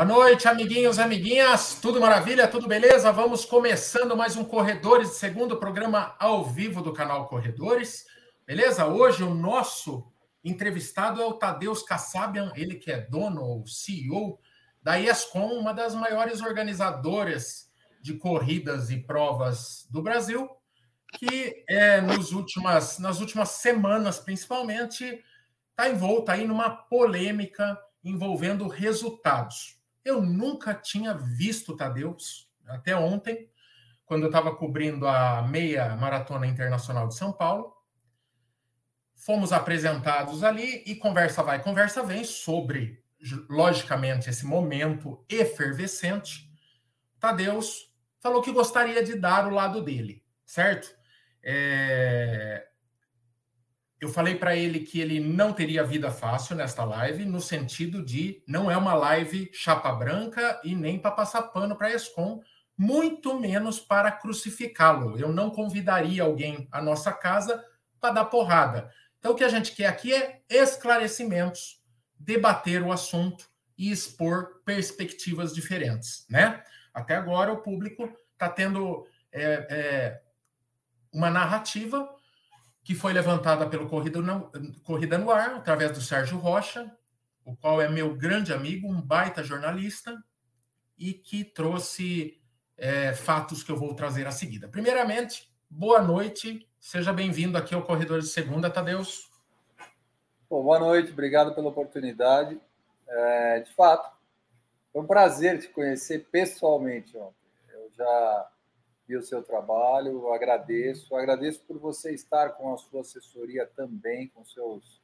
Boa noite, amiguinhos, amiguinhas. Tudo maravilha? Tudo beleza? Vamos começando mais um Corredores, segundo programa ao vivo do canal Corredores. Beleza? Hoje o nosso entrevistado é o Tadeus Kassabian, ele que é dono ou CEO da ESCOM, uma das maiores organizadoras de corridas e provas do Brasil, que é, nos últimas, nas últimas semanas, principalmente, está envolta aí numa polêmica envolvendo resultados. Eu nunca tinha visto Tadeus, até ontem, quando eu estava cobrindo a meia maratona internacional de São Paulo. Fomos apresentados ali e conversa vai, conversa vem sobre, logicamente, esse momento efervescente. Tadeus falou que gostaria de dar o lado dele, certo? É... Eu falei para ele que ele não teria vida fácil nesta live, no sentido de não é uma live chapa branca e nem para passar pano para ESCOM, muito menos para crucificá-lo. Eu não convidaria alguém à nossa casa para dar porrada. Então, o que a gente quer aqui é esclarecimentos, debater o assunto e expor perspectivas diferentes, né? Até agora, o público está tendo é, é, uma narrativa que foi levantada pelo Corrida no, Corrida no Ar, através do Sérgio Rocha, o qual é meu grande amigo, um baita jornalista, e que trouxe é, fatos que eu vou trazer a seguida. Primeiramente, boa noite, seja bem-vindo aqui ao Corredor de Segunda, Tadeus. Bom, boa noite, obrigado pela oportunidade. É, de fato, foi um prazer te conhecer pessoalmente ontem. Eu já vi o seu trabalho, agradeço. Agradeço por você estar com a sua assessoria também, com seus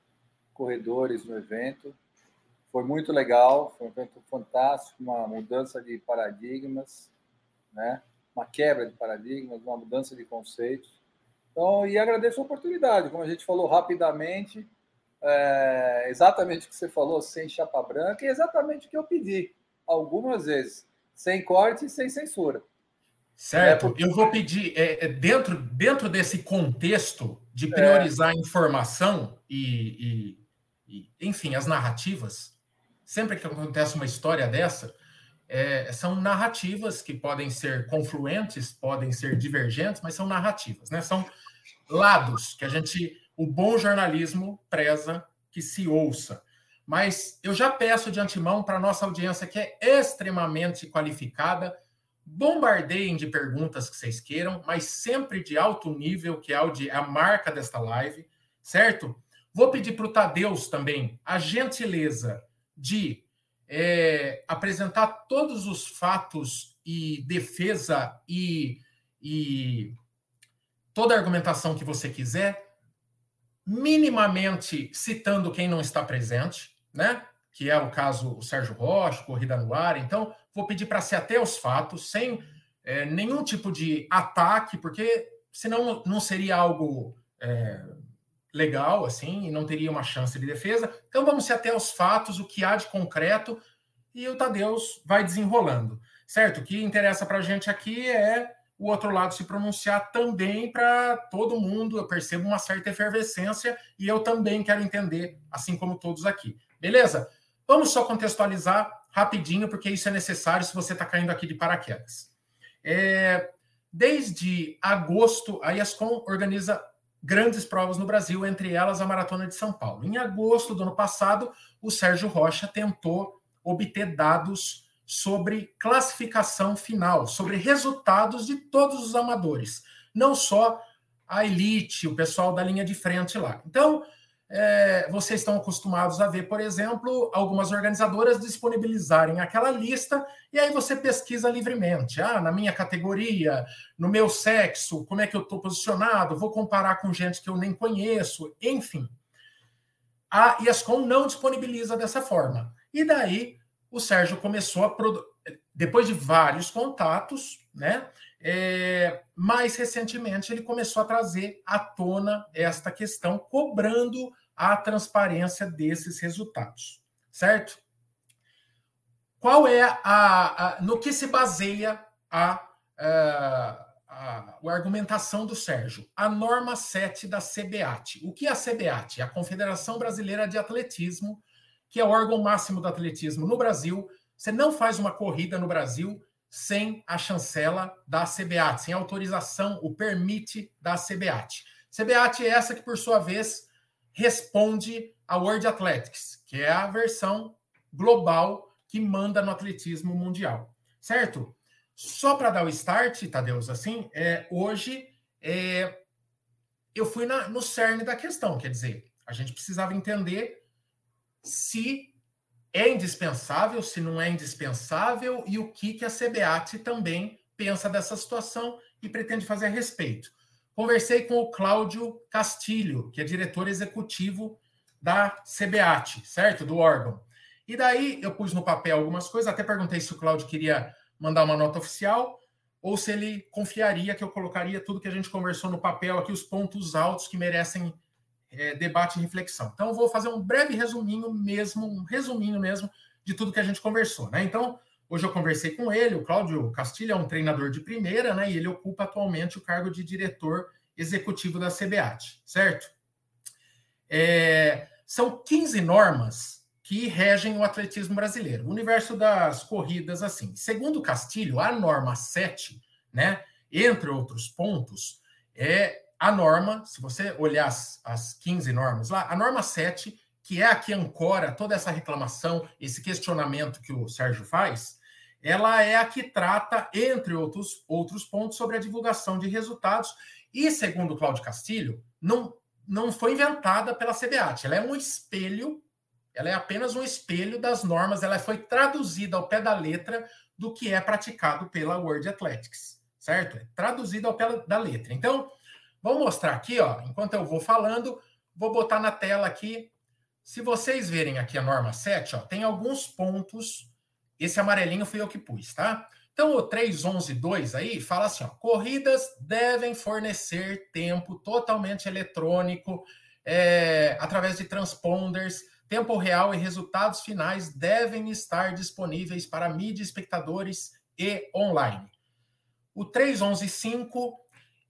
corredores no evento. Foi muito legal, foi um evento fantástico, uma mudança de paradigmas, né? uma quebra de paradigmas, uma mudança de conceitos. Então, e agradeço a oportunidade, como a gente falou rapidamente, é, exatamente o que você falou, sem chapa branca, e exatamente o que eu pedi algumas vezes, sem corte e sem censura. Certo. É Eu vou pedir, é, é, dentro, dentro desse contexto de priorizar a informação e, e, e, enfim, as narrativas, sempre que acontece uma história dessa, é, são narrativas que podem ser confluentes, podem ser divergentes, mas são narrativas, né? São lados que a gente, o bom jornalismo preza que se ouça. Mas eu já peço de antemão para a nossa audiência que é extremamente qualificada, bombardeiem de perguntas que vocês queiram, mas sempre de alto nível, que é a marca desta live, certo? Vou pedir para o Tadeus também a gentileza de é, apresentar todos os fatos e defesa e, e toda a argumentação que você quiser, minimamente citando quem não está presente, né? Que é o caso o Sérgio Rocha, Corrida no Ar. Então, vou pedir para ser até os fatos, sem é, nenhum tipo de ataque, porque senão não seria algo é, legal, assim, e não teria uma chance de defesa. Então vamos ser até os fatos, o que há de concreto, e o Tadeus vai desenrolando, certo? O que interessa para a gente aqui é o outro lado se pronunciar também para todo mundo. Eu percebo uma certa efervescência e eu também quero entender, assim como todos aqui. Beleza? Vamos só contextualizar rapidinho, porque isso é necessário se você está caindo aqui de paraquedas. É, desde agosto, a IASCOM organiza grandes provas no Brasil, entre elas a Maratona de São Paulo. Em agosto do ano passado, o Sérgio Rocha tentou obter dados sobre classificação final, sobre resultados de todos os amadores, não só a elite, o pessoal da linha de frente lá. Então, é, vocês estão acostumados a ver, por exemplo, algumas organizadoras disponibilizarem aquela lista e aí você pesquisa livremente. Ah, na minha categoria, no meu sexo, como é que eu estou posicionado, vou comparar com gente que eu nem conheço, enfim. A ESCOM não disponibiliza dessa forma. E daí o Sérgio começou a depois de vários contatos, né? É, mais recentemente, ele começou a trazer à tona esta questão, cobrando a transparência desses resultados, certo? Qual é a, a no que se baseia a, a, a, a argumentação do Sérgio? A norma 7 da CBAT. O que é a CBAT? A Confederação Brasileira de Atletismo, que é o órgão máximo do atletismo no Brasil, Você não faz uma corrida no Brasil sem a chancela da CBAT, sem autorização, o permite da CBAT. CBAT é essa que, por sua vez, responde à World Athletics, que é a versão global que manda no atletismo mundial, certo? Só para dar o start, Tadeus, assim, é, hoje é, eu fui na, no cerne da questão, quer dizer, a gente precisava entender se é indispensável, se não é indispensável e o que, que a CBAT também pensa dessa situação e pretende fazer a respeito. Conversei com o Cláudio Castilho, que é diretor executivo da CBAT, certo? Do órgão. E daí eu pus no papel algumas coisas, até perguntei se o Cláudio queria mandar uma nota oficial ou se ele confiaria que eu colocaria tudo que a gente conversou no papel aqui, os pontos altos que merecem é, debate e reflexão. Então, eu vou fazer um breve resuminho mesmo, um resuminho mesmo de tudo que a gente conversou. Né? Então, hoje eu conversei com ele, o Cláudio Castilho é um treinador de primeira, né? E ele ocupa atualmente o cargo de diretor executivo da CBAT, certo? É, são 15 normas que regem o atletismo brasileiro. O universo das corridas, assim. Segundo Castilho, a norma 7, né, entre outros pontos, é a norma, se você olhar as, as 15 normas lá, a norma 7, que é a que ancora toda essa reclamação, esse questionamento que o Sérgio faz, ela é a que trata, entre outros, outros pontos, sobre a divulgação de resultados. E, segundo Cláudio Castilho, não, não foi inventada pela CBAT, ela é um espelho ela é apenas um espelho das normas, ela foi traduzida ao pé da letra do que é praticado pela World Athletics, certo? É traduzida ao pé da letra. Então, vou mostrar aqui, ó, enquanto eu vou falando, vou botar na tela aqui. Se vocês verem aqui a norma 7, ó, tem alguns pontos. Esse amarelinho fui eu que pus, tá? Então, o 3.11.2 aí fala assim: ó, corridas devem fornecer tempo totalmente eletrônico é, através de transponders Tempo real e resultados finais devem estar disponíveis para mídia, espectadores e online. O 3.11.5,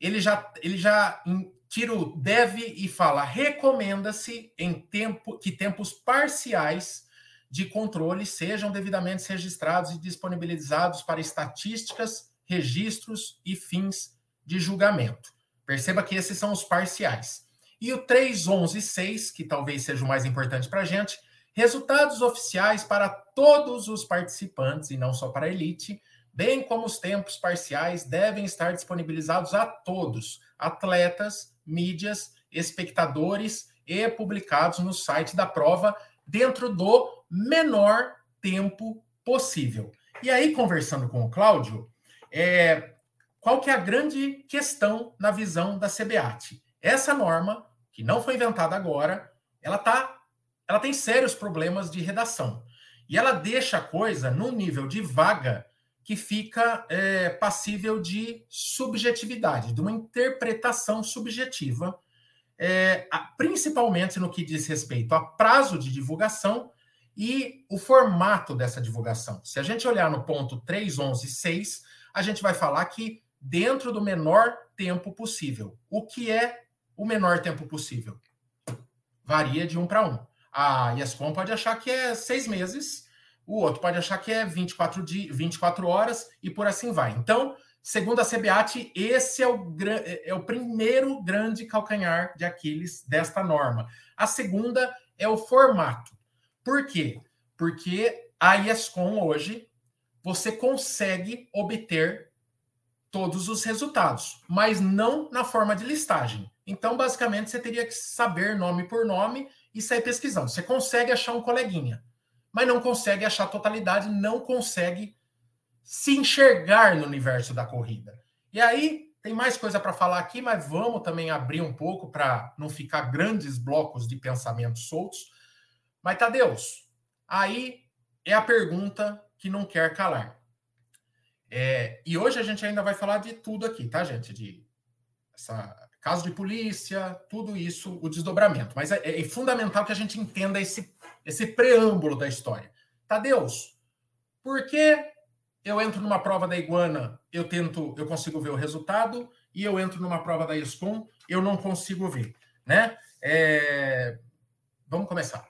ele já, ele já tira o deve e fala recomenda-se em tempo que tempos parciais de controle sejam devidamente registrados e disponibilizados para estatísticas, registros e fins de julgamento. Perceba que esses são os parciais. E o 3.11.6, que talvez seja o mais importante para a gente, resultados oficiais para todos os participantes e não só para a elite, bem como os tempos parciais devem estar disponibilizados a todos, atletas, mídias, espectadores e publicados no site da prova dentro do menor tempo possível. E aí, conversando com o Cláudio, é, qual que é a grande questão na visão da CBAT? Essa norma, que não foi inventada agora, ela tá, ela tem sérios problemas de redação. E ela deixa a coisa num nível de vaga que fica é, passível de subjetividade, de uma interpretação subjetiva, é, principalmente no que diz respeito a prazo de divulgação e o formato dessa divulgação. Se a gente olhar no ponto 3.11.6, a gente vai falar que dentro do menor tempo possível. O que é o menor tempo possível. Varia de um para um. A ESCOM pode achar que é seis meses, o outro pode achar que é 24, de, 24 horas e por assim vai. Então, segundo a CBAT, esse é o, é o primeiro grande calcanhar de Aquiles desta norma. A segunda é o formato. Por quê? Porque a ESCOM hoje você consegue obter todos os resultados, mas não na forma de listagem. Então, basicamente, você teria que saber nome por nome e sair pesquisando. Você consegue achar um coleguinha, mas não consegue achar a totalidade, não consegue se enxergar no universo da corrida. E aí, tem mais coisa para falar aqui, mas vamos também abrir um pouco para não ficar grandes blocos de pensamentos soltos. Mas, Tadeus, aí é a pergunta que não quer calar. É, e hoje a gente ainda vai falar de tudo aqui, tá, gente? De essa caso de polícia, tudo isso, o desdobramento. Mas é, é, fundamental que a gente entenda esse, esse preâmbulo da história. Tadeus, por que eu entro numa prova da Iguana, eu tento, eu consigo ver o resultado, e eu entro numa prova da ESCOM, eu não consigo ver, né? É... Vamos começar.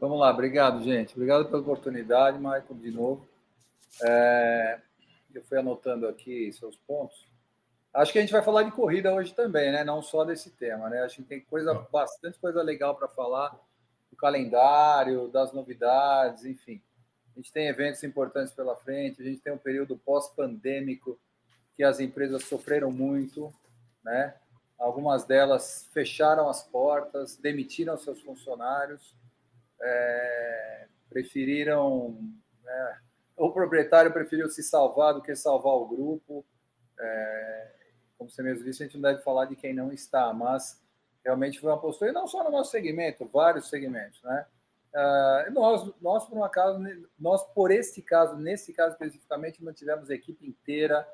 Vamos lá, obrigado, gente. Obrigado pela oportunidade, Michael, de novo. É, eu fui anotando aqui seus pontos. Acho que a gente vai falar de corrida hoje também, né? Não só desse tema, né? Acho que tem coisa, bastante coisa legal para falar do calendário, das novidades, enfim. A gente tem eventos importantes pela frente, a gente tem um período pós-pandêmico que as empresas sofreram muito, né? Algumas delas fecharam as portas, demitiram seus funcionários, é, preferiram. Né? o proprietário preferiu se salvar do que salvar o grupo. É, como você mesmo disse, a gente não deve falar de quem não está, mas realmente foi uma postura, e não só no nosso segmento, vários segmentos, né? Uh, nós, nós, por um acaso, nós, por este caso, nesse caso especificamente, mantivemos a equipe inteira,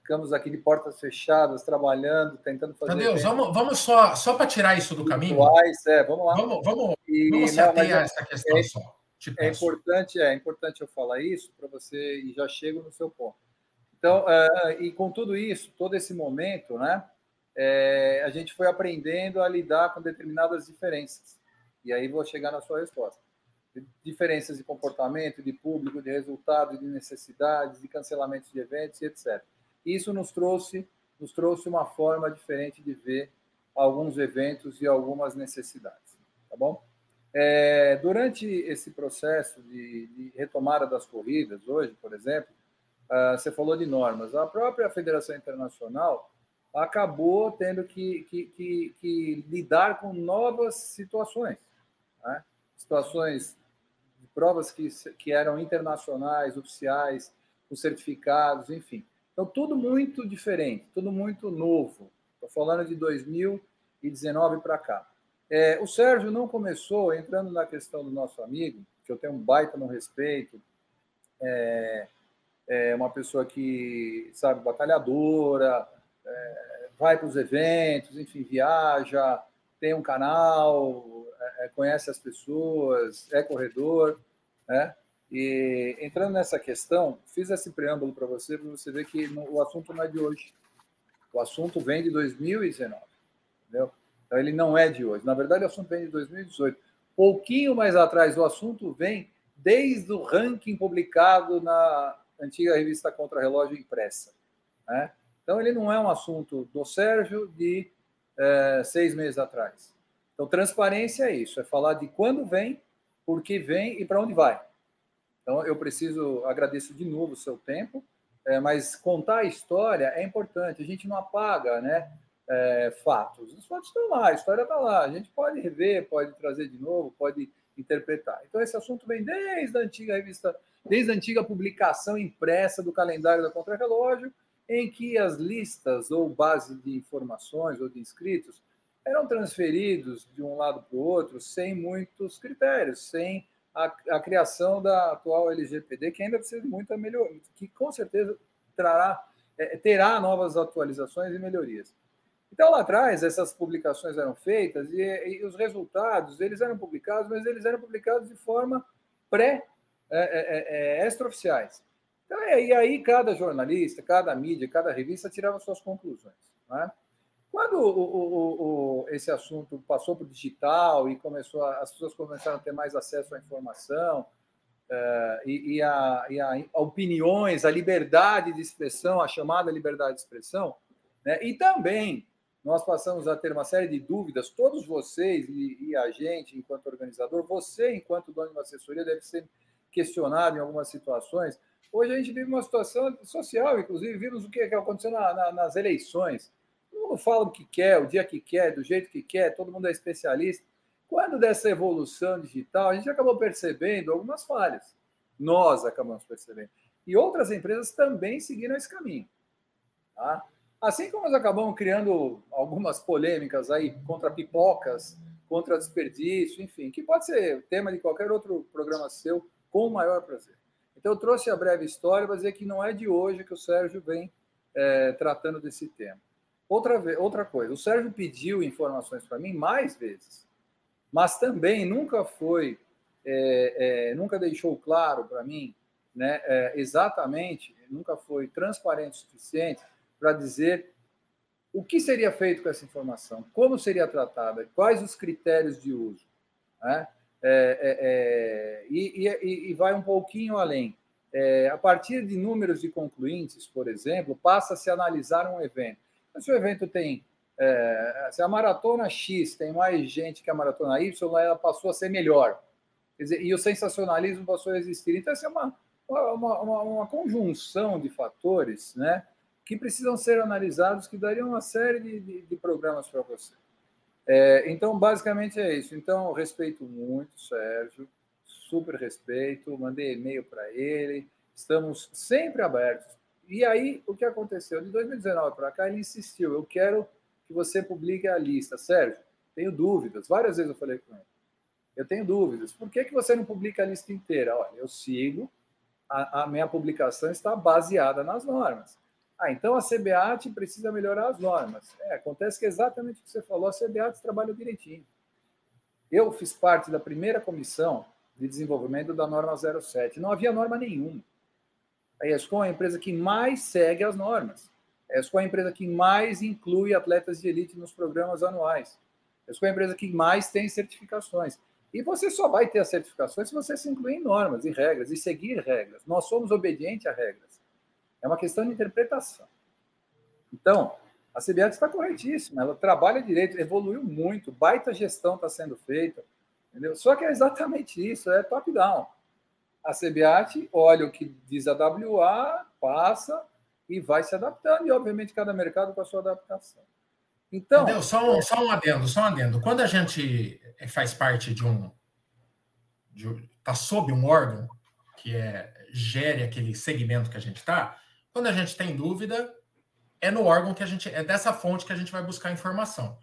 ficamos aqui de portas fechadas, trabalhando, tentando fazer. Deus, vamos, vamos só, só para tirar isso do caminho. É, vamos lá. Vamos, vamos, e, vamos se ater a essa questão é, só. É importante, é importante eu falar isso para você e já chego no seu ponto. Então, uh, e com tudo isso, todo esse momento, né, é, a gente foi aprendendo a lidar com determinadas diferenças. E aí vou chegar na sua resposta. Diferenças de comportamento, de público, de resultado, de necessidades, de cancelamentos de eventos e etc. Isso nos trouxe, nos trouxe uma forma diferente de ver alguns eventos e algumas necessidades. Tá bom? É, durante esse processo de, de retomada das corridas, hoje, por exemplo, Uh, você falou de normas. A própria Federação Internacional acabou tendo que, que, que, que lidar com novas situações. Né? Situações de provas que, que eram internacionais, oficiais, com certificados, enfim. Então, tudo muito diferente, tudo muito novo. Estou falando de 2019 para cá. É, o Sérgio não começou entrando na questão do nosso amigo, que eu tenho um baita no respeito, é, é uma pessoa que, sabe, batalhadora, é, vai para os eventos, enfim, viaja, tem um canal, é, é, conhece as pessoas, é corredor, né? E entrando nessa questão, fiz esse preâmbulo para você, para você ver que o assunto não é de hoje. O assunto vem de 2019, entendeu? Então ele não é de hoje. Na verdade, o assunto vem de 2018. Pouquinho mais atrás, o assunto vem desde o ranking publicado na antiga revista Contra-Relógio impressa. Né? Então, ele não é um assunto do Sérgio de é, seis meses atrás. Então, transparência é isso: é falar de quando vem, por que vem e para onde vai. Então, eu preciso, agradeço de novo o seu tempo, é, mas contar a história é importante. A gente não apaga né, é, fatos. Os fatos estão lá, a história está lá. A gente pode rever, pode trazer de novo, pode interpretar. Então, esse assunto vem desde a antiga revista desde a antiga publicação impressa do calendário da Contrarrelógio, em que as listas ou base de informações ou de inscritos eram transferidos de um lado para o outro sem muitos critérios, sem a, a, criação da atual LGPD, que ainda precisa de muita melhoria, que com certeza trará, é, terá novas atualizações e melhorias. Então, lá atrás, essas publicações eram feitas e, e os resultados, eles eram publicados, mas eles eram publicados de forma pré é, é, é, é, extraoficiais. Então, e aí cada jornalista, cada mídia, cada revista tirava suas conclusões. Né? Quando o, o, o, esse assunto passou para o digital e começou a, as pessoas começaram a ter mais acesso à informação uh, e, e, a, e a, a, opiniões, a liberdade de expressão, a chamada liberdade de expressão, né? e também nós passamos a ter uma série de dúvidas, todos vocês e, e a gente, enquanto organizador, você, enquanto dono de uma assessoria, deve ser questionado em algumas situações. Hoje a gente vive uma situação social, inclusive vimos o que aconteceu na, na, nas eleições. Todo mundo fala o que quer, o dia que quer, do jeito que quer, todo mundo é especialista. Quando dessa evolução digital, a gente acabou percebendo algumas falhas. Nós acabamos percebendo. E outras empresas também seguiram esse caminho. Tá? Assim como nós acabamos criando algumas polêmicas aí contra pipocas, contra desperdício, enfim, que pode ser tema de qualquer outro programa seu, com o maior prazer. Então, eu trouxe a breve história para dizer que não é de hoje que o Sérgio vem é, tratando desse tema. Outra, outra coisa, o Sérgio pediu informações para mim mais vezes, mas também nunca foi, é, é, nunca deixou claro para mim, né, é, exatamente, nunca foi transparente o suficiente para dizer o que seria feito com essa informação, como seria tratada, quais os critérios de uso. Né? é, é, é e, e, e, vai um pouquinho além. É, a partir de números de concluintes, por exemplo, passa a analisar um evento. Então, se o evento tem é, se a maratona X tem mais gente que a maratona Y, ela passou a ser melhor. Dizer, e o sensacionalismo passou a existir. Então, essa é uma, uma, uma, uma, conjunção de fatores né, que precisam ser analisados, que dariam uma série de, de, de programas para você. É, então, basicamente é isso. Então, respeito muito o Sérgio, super respeito, mandei e-mail para ele, estamos sempre abertos. E aí, o que aconteceu? De 2019 para cá, ele insistiu: eu quero que você publique a lista. Sérgio, tenho dúvidas. Várias vezes eu falei com ele. Eu tenho dúvidas. Por que, que você não publica a lista inteira? Olha, eu sigo, a, a minha publicação está baseada nas normas. Ah, então a CBAT precisa melhorar as normas. É, acontece que é exatamente o que você falou, a CBAT trabalha direitinho. Eu fiz parte da primeira comissão de desenvolvimento da norma 07. Não havia norma nenhuma. A ESCOM é a empresa que mais segue as normas. A ESCO é a empresa que mais inclui atletas de elite nos programas anuais. A ESCO é a empresa que mais tem certificações. E você só vai ter as certificações se você se incluir em normas e regras e seguir regras. Nós somos obedientes a regras. É uma questão de interpretação. Então, a CBAT está corretíssima, ela trabalha direito, evoluiu muito, baita gestão está sendo feita, entendeu? Só que é exatamente isso, é top-down. A CBAT olha o que diz a WA, passa, e vai se adaptando, e obviamente cada mercado com a sua adaptação. Então. Só, um, só um adendo, só um adendo. Quando a gente faz parte de um. está sob um órgão que é, gere aquele segmento que a gente está, quando a gente tem dúvida, é no órgão que a gente. É dessa fonte que a gente vai buscar informação.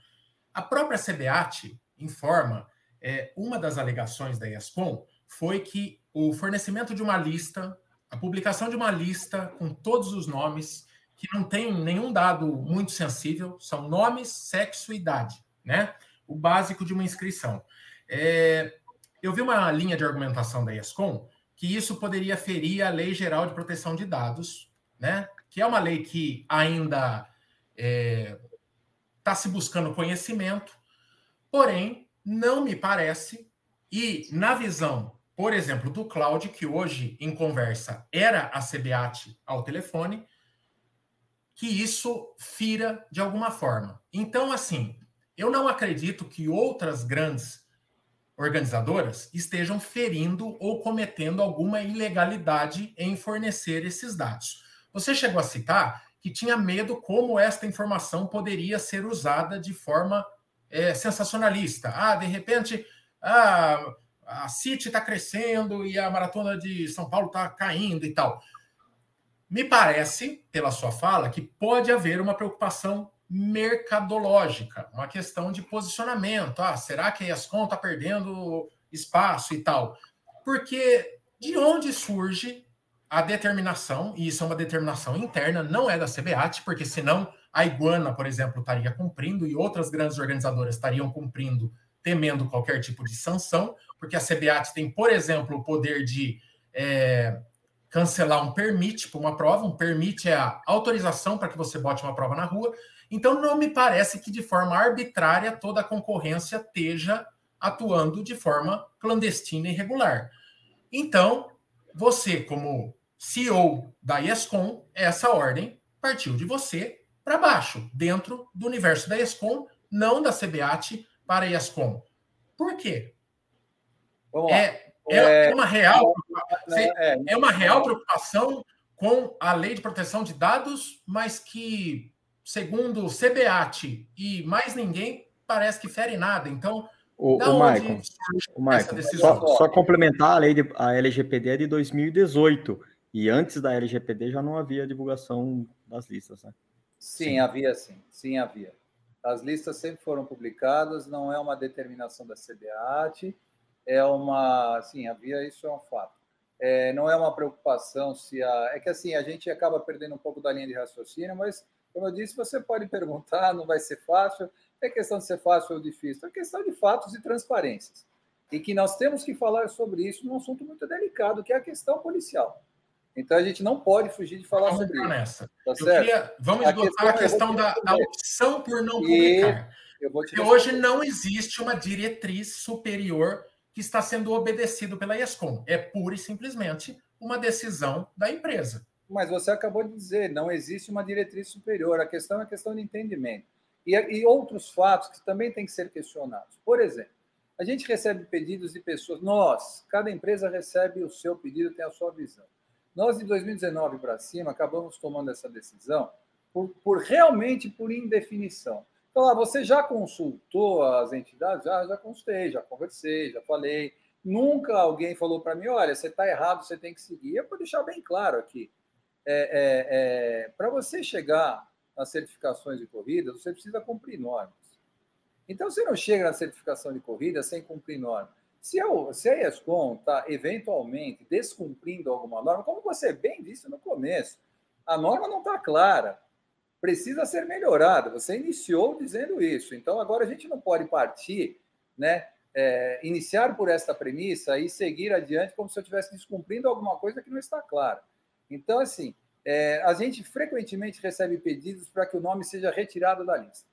A própria CBAT informa, é, uma das alegações da ESCOM foi que o fornecimento de uma lista a publicação de uma lista com todos os nomes, que não tem nenhum dado muito sensível, são nomes, sexo e idade, né? O básico de uma inscrição. É, eu vi uma linha de argumentação da ESCOM que isso poderia ferir a Lei Geral de Proteção de Dados, né? Que é uma lei que ainda está é, tá se buscando conhecimento, porém, não me parece, e na visão por exemplo, do Cloud, que hoje em conversa era a CBAT ao telefone, que isso fira de alguma forma. Então, assim, eu não acredito que outras grandes organizadoras estejam ferindo ou cometendo alguma ilegalidade em fornecer esses dados. Você chegou a citar que tinha medo como esta informação poderia ser usada de forma é, sensacionalista. Ah, de repente, ah, a City está crescendo e a maratona de São Paulo está caindo e tal. Me parece, pela sua fala, que pode haver uma preocupação mercadológica, uma questão de posicionamento. Ah, será que a ESCOM está perdendo espaço e tal? Porque de onde surge a determinação, e isso é uma determinação interna, não é da CBAT, porque senão a Iguana, por exemplo, estaria cumprindo e outras grandes organizadoras estariam cumprindo, temendo qualquer tipo de sanção porque a CBAT tem, por exemplo, o poder de é, cancelar um permite para uma prova. Um permite é a autorização para que você bote uma prova na rua. Então, não me parece que de forma arbitrária toda a concorrência esteja atuando de forma clandestina e irregular. Então, você, como CEO da ESCOM, essa ordem partiu de você para baixo, dentro do universo da ESCOM, não da CBAT para a ESCOM. Por quê? É, é, é, uma real, é, é, é uma real preocupação com a lei de proteção de dados, mas que, segundo o CBAT e mais ninguém, parece que fere nada. Então, o, o Michael, o só, só, complementar, a lei de, a LGPD é de 2018 e antes da LGPD já não havia divulgação das listas, né? Sim, sim, havia sim, sim havia. As listas sempre foram publicadas, não é uma determinação da CBAT, é uma, assim, havia isso é um fato. É, não é uma preocupação se a, é que assim a gente acaba perdendo um pouco da linha de raciocínio, mas como eu disse, você pode perguntar, não vai ser fácil. É questão de ser fácil ou difícil, é questão de fatos e transparências. E que nós temos que falar sobre isso num assunto muito delicado, que é a questão policial. Então a gente não pode fugir de falar vamos sobre isso. Tá queria, vamos esgotar a questão, a questão da, opção por não publicar. E, Porque hoje não existe uma diretriz superior que está sendo obedecido pela ESCOM. É pura e simplesmente uma decisão da empresa. Mas você acabou de dizer, não existe uma diretriz superior. A questão é a questão de entendimento. E, e outros fatos que também têm que ser questionados. Por exemplo, a gente recebe pedidos de pessoas, nós, cada empresa recebe o seu pedido, tem a sua visão. Nós, de 2019 para cima, acabamos tomando essa decisão por, por realmente por indefinição. Então, ah, você já consultou as entidades? Já, já consultei, já conversei, já falei. Nunca alguém falou para mim, olha, você está errado, você tem que seguir. Eu vou deixar bem claro aqui. É, é, é, para você chegar nas certificações de corrida, você precisa cumprir normas. Então, você não chega na certificação de corrida sem cumprir norma. Se, eu, se a ESCOM está eventualmente descumprindo alguma norma, como você bem disse no começo, a norma não está clara, precisa ser melhorada. Você iniciou dizendo isso, então agora a gente não pode partir, né? É, iniciar por esta premissa e seguir adiante como se eu estivesse descumprindo alguma coisa que não está clara. Então, assim, é, a gente frequentemente recebe pedidos para que o nome seja retirado da lista.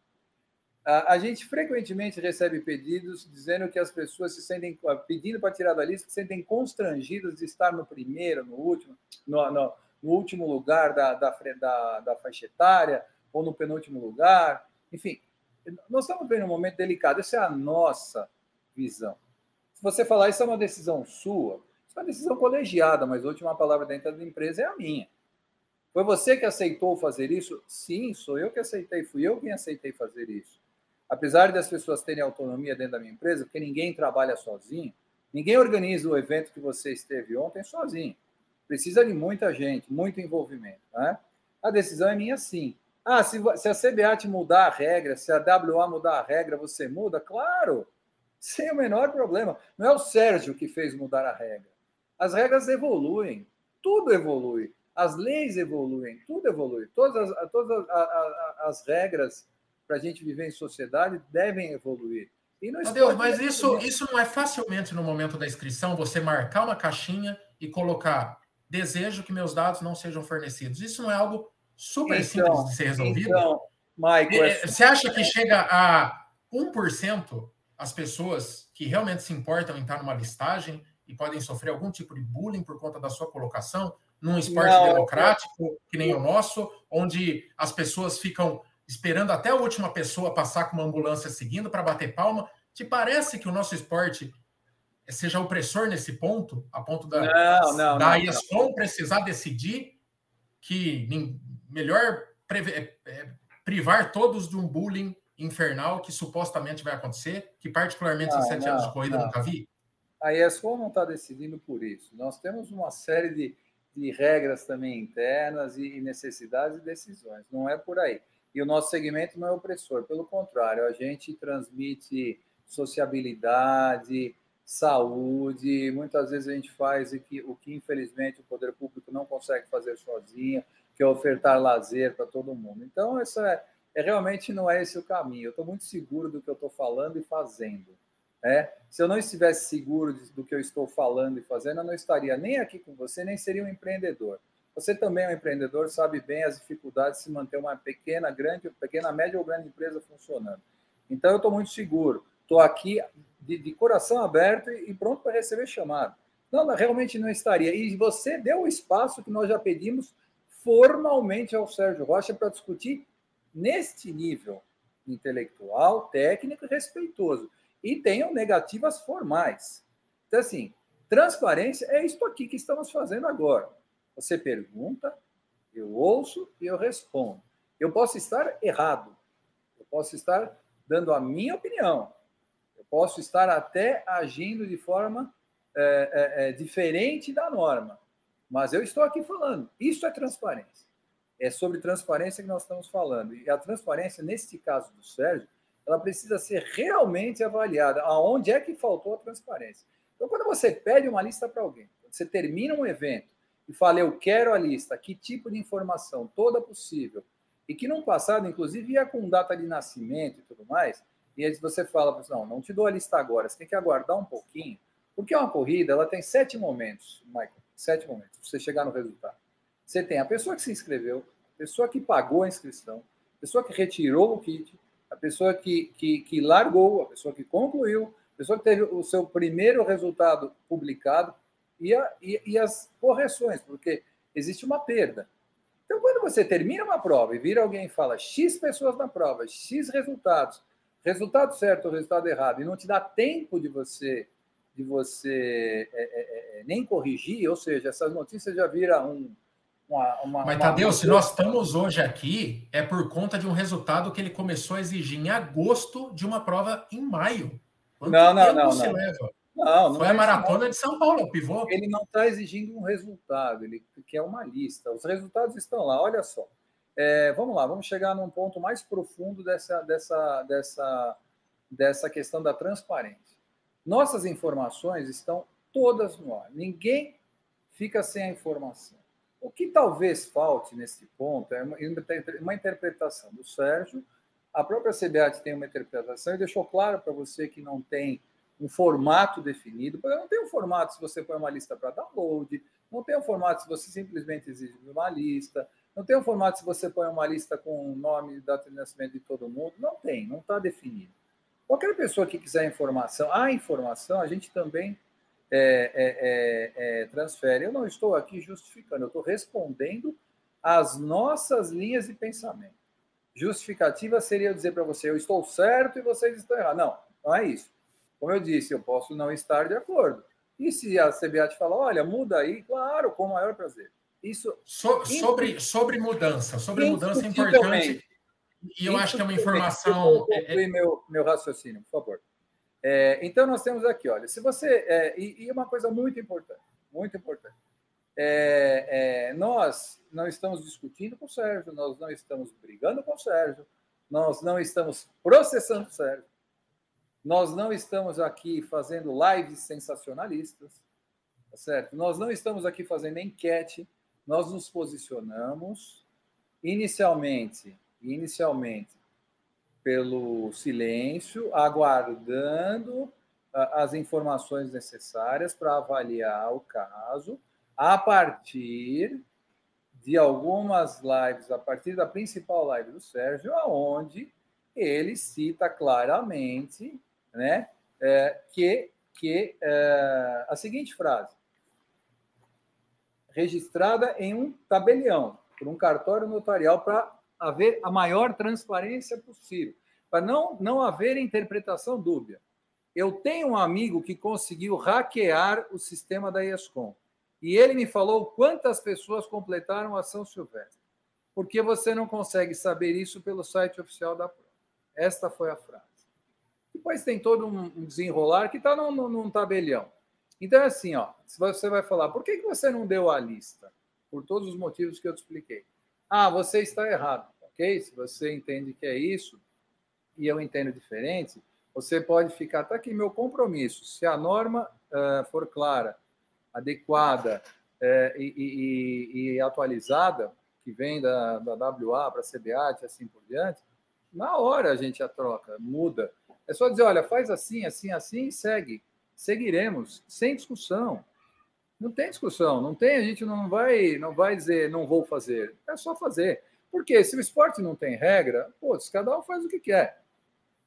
A, gente frequentemente recebe pedidos dizendo que as pessoas se sentem pedindo para tirar da lista, se sentem constrangidas de estar no primeiro, no último, no, no, no último lugar da, da, da, da faixa etária ou no penúltimo lugar. Enfim, nós estamos vendo um momento delicado. Essa é a nossa visão. Se você falar isso é uma decisão sua, isso é uma decisão colegiada, mas a última palavra dentro da empresa é a minha. Foi você que aceitou fazer isso? Sim, sou eu que aceitei, fui eu quem aceitei fazer isso apesar das pessoas terem autonomia dentro da minha empresa, porque ninguém trabalha sozinho, ninguém organiza o evento que você esteve ontem sozinho. Precisa de muita gente, muito envolvimento. Né? A decisão é minha, sim. Ah, se, se a CBAT mudar a regra, se a WA mudar a regra, você muda? Claro, sem o menor problema. Não é o Sérgio que fez mudar a regra. As regras evoluem, tudo evolui. As leis evoluem, tudo evolui. Todas as, todas as, as, as regras para a gente viver em sociedade devem evoluir. E não Deus, mas isso, isso não é facilmente no momento da inscrição você marcar uma caixinha e colocar desejo que meus dados não sejam fornecidos. Isso não é algo super então, simples de ser resolvido? Então, Michael, é... Você acha que chega a 1% as pessoas que realmente se importam em estar numa listagem e podem sofrer algum tipo de bullying por conta da sua colocação num esporte não, democrático que nem o nosso, onde as pessoas ficam esperando até a última pessoa passar com uma ambulância seguindo para bater palma. Te parece que o nosso esporte seja opressor nesse ponto, a ponto da, não, não, da não, precisar decidir que melhor é, é, privar todos de um bullying infernal que supostamente vai acontecer, que particularmente em sete anos de corrida nunca vi? A ESCOM não está decidindo por isso. Nós temos uma série de, de regras também internas e necessidades e decisões. Não é por aí. E o nosso segmento não é opressor, pelo contrário, a gente transmite sociabilidade, saúde, muitas vezes a gente faz o que, o que infelizmente o poder público não consegue fazer sozinho, que é ofertar lazer para todo mundo. Então, essa é, é, realmente não é esse o caminho. Eu estou muito seguro do que eu estou falando e fazendo. Né? Se eu não estivesse seguro do que eu estou falando e fazendo, eu não estaria nem aqui com você, nem seria um empreendedor. Você também é um empreendedor, sabe bem as dificuldades de se manter uma pequena, grande, pequena, média ou grande empresa funcionando. Então, eu estou muito seguro. Estou aqui de, de, coração aberto e, e pronto para receber chamado. Não, realmente não estaria. E você deu o espaço que nós já pedimos formalmente ao Sérgio Rocha para discutir neste nível intelectual, técnico e respeitoso. E tenham negativas formais. Então, assim, transparência é isso aqui que estamos fazendo agora. Você pergunta, eu ouço e eu respondo. Eu posso estar errado, eu posso estar dando a minha opinião, eu posso estar até agindo de forma é, é, é, diferente da norma, mas eu estou aqui falando. Isso é transparência. É sobre transparência que nós estamos falando. E a transparência, neste caso do Sérgio, ela precisa ser realmente avaliada. Aonde é que faltou a transparência? Então, quando você pede uma lista para alguém, você termina um evento, e fala, eu quero a lista, que tipo de informação, toda possível, e que no passado, inclusive, ia com data de nascimento e tudo mais, e aí você fala, não, não te dou a lista agora, você tem que aguardar um pouquinho, porque uma corrida, ela tem sete momentos, Michael, sete momentos, para você chegar no resultado. Você tem a pessoa que se inscreveu, a pessoa que pagou a inscrição, a pessoa que retirou o kit, a pessoa que, que, que largou, a pessoa que concluiu, pessoa que teve o seu primeiro resultado publicado e, a, e, e as correções, porque existe uma perda. Então, quando você termina uma prova e vira alguém e fala X pessoas na prova, X resultados, resultado certo ou resultado errado, e não te dá tempo de você de você é, é, é, nem corrigir, ou seja, essas notícias já viram um, uma, uma, Mas, uma... Tadeu, se nós estamos hoje aqui, é por conta de um resultado que ele começou a exigir em agosto de uma prova em maio. Quanto não, não, não. não. leva? Não, não Foi é a maratona de São Paulo, pivô. Ele não está exigindo um resultado, ele quer uma lista. Os resultados estão lá, olha só. É, vamos lá, vamos chegar num ponto mais profundo dessa, dessa, dessa, dessa questão da transparência. Nossas informações estão todas no ar. Ninguém fica sem a informação. O que talvez falte nesse ponto é uma interpretação do Sérgio. A própria CBAT tem uma interpretação e deixou claro para você que não tem um formato definido. Não tem um formato se você põe uma lista para download, não tem um formato se você simplesmente exige uma lista, não tem um formato se você põe uma lista com o nome e data de nascimento de todo mundo. Não tem, não está definido. Qualquer pessoa que quiser informação, a informação a gente também é, é, é, é, transfere. Eu não estou aqui justificando, eu estou respondendo às nossas linhas de pensamento. Justificativa seria dizer para você, eu estou certo e vocês estão errados. Não, não é isso. Como eu disse, eu posso não estar de acordo. E se a CBA te falar, olha, muda aí, claro, com o maior prazer. Isso. So, sobre, sobre mudança, sobre mudança é importante. E eu acho que é uma informação. Eu é, é meu, meu raciocínio, por favor. É, então, nós temos aqui, olha, se você. É, e, e, uma coisa muito importante, muito importante. É, é, nós não estamos discutindo com o Sérgio, nós não estamos brigando com o Sérgio, nós não estamos processando o Sérgio, nós não estamos aqui fazendo lives sensacionalistas, tá certo? Nós não estamos aqui fazendo enquete, nós nos posicionamos inicialmente, inicialmente pelo silêncio, aguardando as informações necessárias para avaliar o caso, a partir de algumas lives, a partir da principal live do Sérgio, aonde ele cita claramente né, é, que, que é, a seguinte frase, registrada em um tabelião, por um cartório notarial para haver a maior transparência possível, para não, não haver interpretação dúbia. Eu tenho um amigo que conseguiu hackear o sistema da ESCOM. E ele me falou quantas pessoas completaram a São Silvestre. Porque você não consegue saber isso pelo site oficial da prova. Esta foi a frase. Depois tem todo um desenrolar que está num, num, tabelião. Então é assim, ó, você vai falar, por que, que você não deu a lista? Por todos os motivos que eu te expliquei. Ah, você está errado, ok? Se você entende que é isso e eu entendo diferente, você pode ficar, está aqui meu compromisso. Se a norma uh, for clara, adequada uh, e, e, e, atualizada, que vem da, da WA para a CBAT e assim por diante, na hora a gente a troca, muda. É só dizer, olha, faz assim, assim, assim e segue. Seguiremos, sem discussão. Não tem discussão, não tem, a gente não vai, não vai dizer não vou fazer. É só fazer. Porque se o esporte não tem regra, pô, cada um faz o que quer.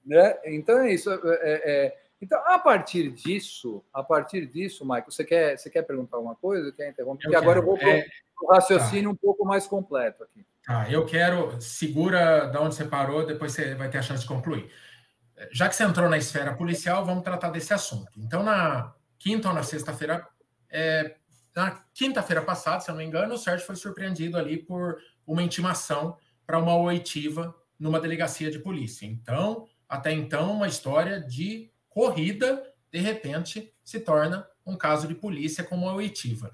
Né? Então é isso. É, é, é, então, a partir disso, a partir disso, Michael, você quer, você quer perguntar alguma coisa? Quer interromper? Porque agora eu vou para o é, raciocínio tá. um pouco mais completo aqui. Tá, eu quero, segura da onde você parou, depois você vai ter a chance de concluir. Já que você entrou na esfera policial, vamos tratar desse assunto. Então, na quinta ou na sexta-feira é, na quinta-feira passada, se eu não me engano, o Sérgio foi surpreendido ali por uma intimação para uma oitiva numa delegacia de polícia. Então, até então, uma história de corrida, de repente, se torna um caso de polícia com uma oitiva.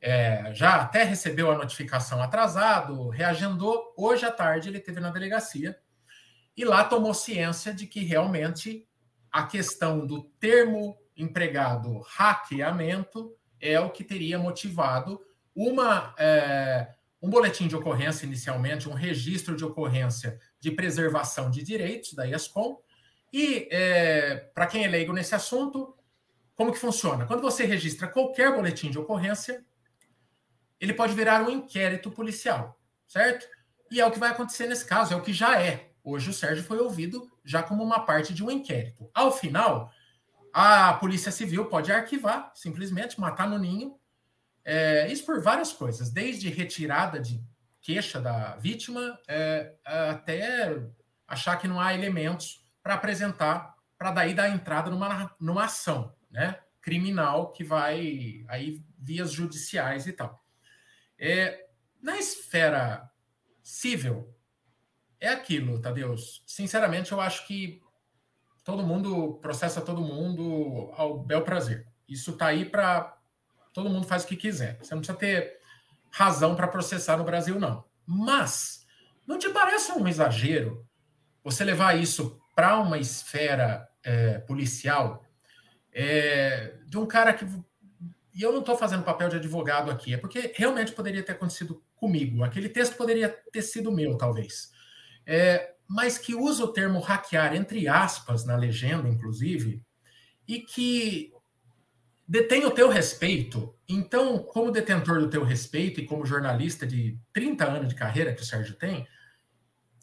É, já até recebeu a notificação atrasado, reagendou. Hoje à tarde ele teve na delegacia e lá tomou ciência de que realmente a questão do termo empregado hackeamento é o que teria motivado uma, é, um boletim de ocorrência inicialmente, um registro de ocorrência de preservação de direitos da ESCOM. E, é, para quem é leigo nesse assunto, como que funciona? Quando você registra qualquer boletim de ocorrência, ele pode virar um inquérito policial, certo? E é o que vai acontecer nesse caso, é o que já é. Hoje o Sérgio foi ouvido já como uma parte de um inquérito. Ao final, A Polícia Civil pode arquivar, simplesmente matar no ninho. É, isso por várias coisas, desde retirada de queixa da vítima é, até achar que não há elementos para apresentar, para daí dar entrada numa, numa ação né, criminal que vai aí vias judiciais e tal. É, na esfera civil, é aquilo, Tadeus. Sinceramente, eu acho que todo mundo processa todo mundo ao bel prazer. Isso está aí para todo mundo faz o que quiser. Você não precisa ter razão para processar no Brasil, não. Mas não te parece um exagero você levar isso para uma esfera é, policial é, de um cara que. E eu não estou fazendo papel de advogado aqui, é porque realmente poderia ter acontecido comigo. Aquele texto poderia ter sido meu, talvez. É, mas que usa o termo hackear, entre aspas, na legenda, inclusive, e que detém o teu respeito. Então, como detentor do teu respeito e como jornalista de 30 anos de carreira que o Sérgio tem,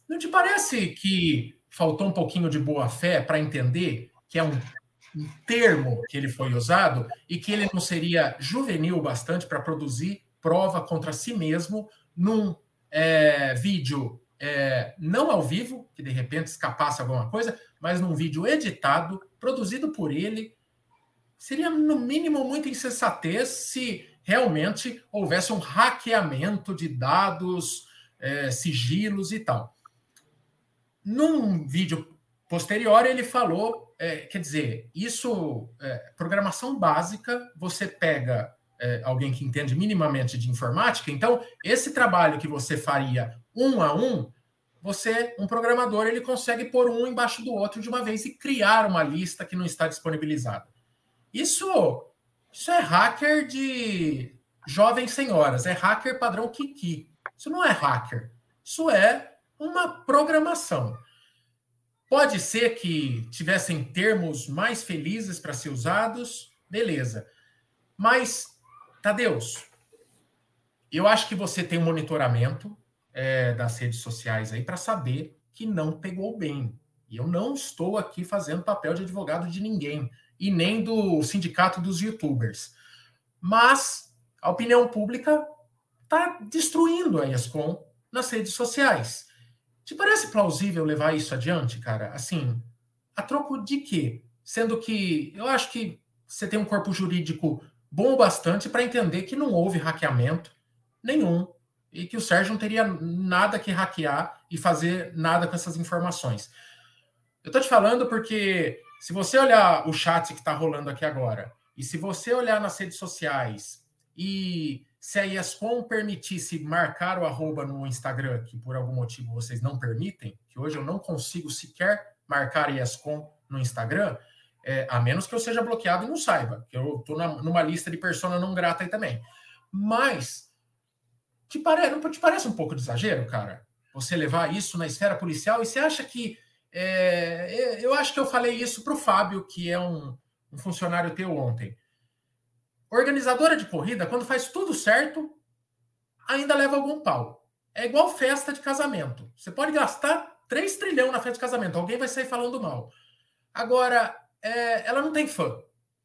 não te parece que faltou um pouquinho de boa fé para entender que é um, um, termo que ele foi usado e que ele não seria juvenil bastante para produzir prova contra si mesmo num é, vídeo é, não ao vivo, que de repente escapasse alguma coisa, mas num vídeo editado, produzido por ele. Seria, no mínimo, muita insensatez se realmente houvesse um hackeamento de dados, é, sigilos e tal. Num vídeo posterior, ele falou: é, quer dizer, isso, é, programação básica, você pega é, alguém que entende minimamente de informática, então esse trabalho que você faria um a um, você, um programador, ele consegue pôr um embaixo do outro de uma vez e criar uma lista que não está disponibilizada. Isso, isso é hacker de jovens senhoras, é hacker padrão Kiki. Isso não é hacker, isso é uma programação. Pode ser que tivessem termos mais felizes para ser usados, beleza. Mas, Tadeus, eu acho que você tem um monitoramento, é, das redes sociais aí para saber que não pegou bem. E eu não estou aqui fazendo papel de advogado de ninguém, e nem do sindicato dos youtubers. Mas a opinião pública está destruindo a ESCOM nas redes sociais. Te parece plausível levar isso adiante, cara? Assim, a troco de quê? Sendo que eu acho que você tem um corpo jurídico bom bastante para entender que não houve hackeamento nenhum e que o Sérgio não teria nada que hackear e fazer nada com essas informações. Eu estou te falando porque se você olhar o chat que está rolando aqui agora, e se você olhar nas redes sociais, e se a ESCOM permitisse marcar o arroba no Instagram, que por algum motivo vocês não permitem, que hoje eu não consigo sequer marcar ESCOM no Instagram, é, a menos que eu seja bloqueado e não saiba, que eu estou numa lista de persona não grata aí também. Mas te pare... Não te parece um pouco de exagero, cara? Você levar isso na esfera policial e você acha que. É... Eu acho que eu falei isso para o Fábio, que é um, um funcionário teu ontem. Organizadora de corrida, quando faz tudo certo, ainda leva algum pau. É igual festa de casamento. Você pode gastar 3 trilhões na festa de casamento, alguém vai sair falando mal. Agora, é, ela não tem fã.